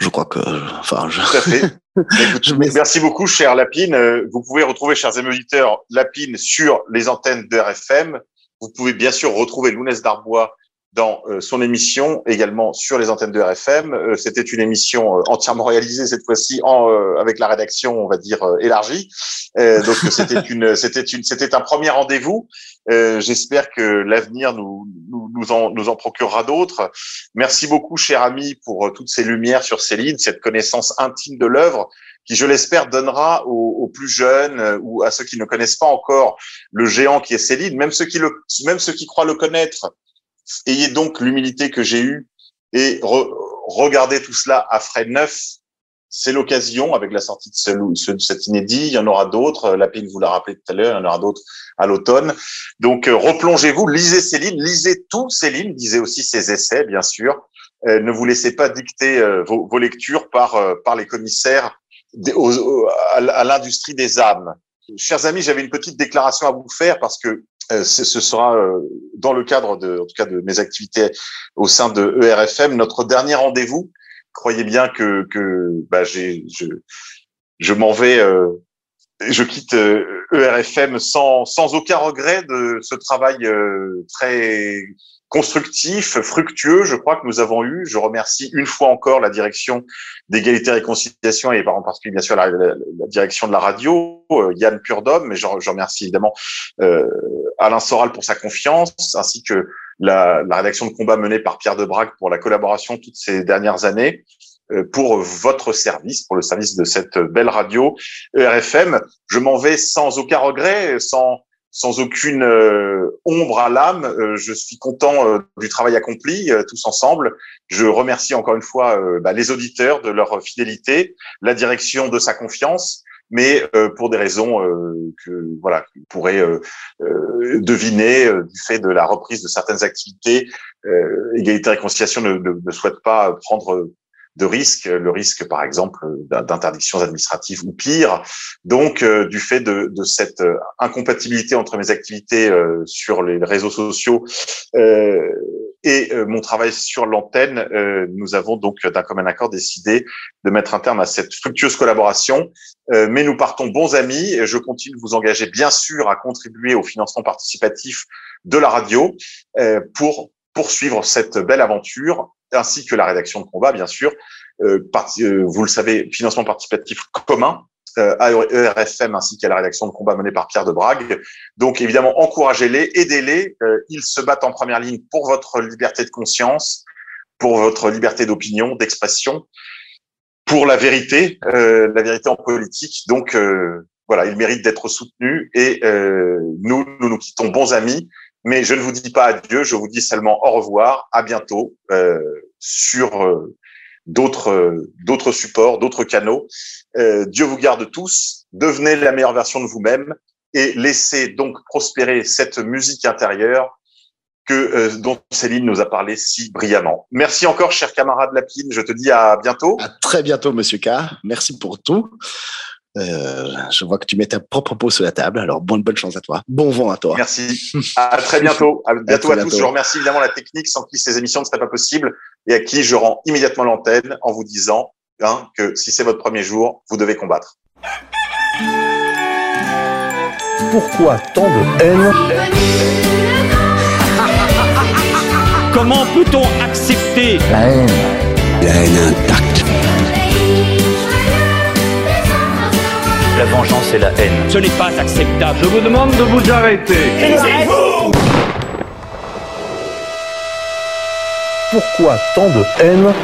Je crois que, enfin, je... Tout à fait. Écoute, Je mets- merci beaucoup, cher Lapine. Euh, Vous pouvez retrouver, chers amis auditeurs, Lapine sur les antennes de RFM. Vous pouvez bien sûr retrouver Lounès Darbois dans euh, son émission, également sur les antennes de RFM. Euh, C'était une émission euh, entièrement réalisée cette fois-ci en, avec la rédaction, on va dire élargie. Donc c'était une, c'était une, c'était un premier rendez-vous. J'espère que l'avenir nous, nous, nous en, nous en procurera d'autres. Merci beaucoup, cher ami, pour toutes ces lumières sur Céline, cette connaissance intime de l'œuvre qui, je l'espère, donnera aux, aux plus jeunes ou à ceux qui ne connaissent pas encore le géant qui est Céline, même ceux qui le, même ceux qui croient le connaître. Ayez donc l'humilité que j'ai eue et re- regardez tout cela à frais neufs. C'est l'occasion avec la sortie de ce, de cet inédit. Il y en aura d'autres. Lapine vous l'a rappelé tout à l'heure. Il y en aura d'autres à l'automne. Donc, euh, replongez-vous, lisez Céline, lisez tout Céline, lisez aussi ses essais, bien sûr. ne vous laissez pas dicter vos, vos, lectures par, par les commissaires à l'industrie des âmes. Chers amis, j'avais une petite déclaration à vous faire parce que ce sera dans le cadre de, en tout cas, de mes activités au sein de ERFM, notre dernier rendez-vous. Croyez bien que, que bah, j'ai, je, je m'en vais je quitte ERFM euh, e sans, sans aucun regret de ce travail euh, très constructif, fructueux, je crois que nous avons eu. Je remercie une fois encore la direction d'égalité et réconciliation et en particulier bien sûr la, direction de la radio, euh, Yann Purdom, mais je, remercie évidemment euh, Alain Soral pour sa confiance, ainsi que la, la rédaction de combat menée par Pierre Debrac pour la collaboration toutes ces dernières années. Euh, pour votre service, pour le service de cette belle radio ERFM. Je m'en vais sans aucun regret, sans sans aucune euh, ombre à l'âme. Euh, je suis content du travail accompli tous ensemble. Je remercie encore une fois bah, les auditeurs de leur fidélité, la direction de sa confiance, mais pour des raisons que voilà, vous pourrez deviner du fait de la reprise de certaines activités. Égalité et Réconciliation ne, ne, ne souhaite pas prendre de risques, le risque par exemple d'interdictions administratives ou pire. Donc, euh, du fait de, de, cette euh, incompatibilité entre mes activités euh, sur les réseaux sociaux et mon travail sur l'antenne, nous avons donc d'un commun accord décidé de mettre un terme à cette fructueuse collaboration. mais nous partons bons amis et je continue de vous engager bien sûr à contribuer au financement participatif de la radio pour poursuivre cette belle aventure ainsi que la rédaction de combat, bien sûr. Euh, euh, vous le savez, financement participatif commun euh, à ERFM ainsi qu'à la rédaction de combat menée par Pierre de Brague. Donc évidemment, encouragez-les, aidez-les. ils se battent en première ligne pour votre liberté de conscience, pour votre liberté d'opinion, d'expression, pour la vérité, la vérité en politique. Donc voilà, ils méritent d'être soutenus et nous, nous nous quittons bons amis. Mais je ne vous dis pas adieu, je vous dis seulement au revoir, à bientôt euh, sur euh, d'autres euh, d'autres supports, d'autres canaux. Euh, Dieu vous garde tous, devenez la meilleure version de vous-même et laissez donc prospérer cette musique intérieure que euh, dont Céline nous a parlé si brillamment. Merci encore, cher camarade Lapine. Je te dis à bientôt. À très bientôt, Monsieur K. Merci pour tout. Euh, je vois que tu mets ta propre peau sur la table. Alors, bonne, bonne chance à toi. Bon vent à toi. Merci. À très bientôt. À bientôt à, tous. Je remercie évidemment la technique sans qui ces émissions ne seraient pas possibles et à qui je rends immédiatement l'antenne en vous disant hein, que si c'est votre premier jour, vous devez combattre. Pourquoi tant de haine Comment peut-on accepter la haine La haine intacte La vengeance et la haine. Ce n'est pas acceptable. Je vous demande de vous arrêter. vous Pourquoi tant de haine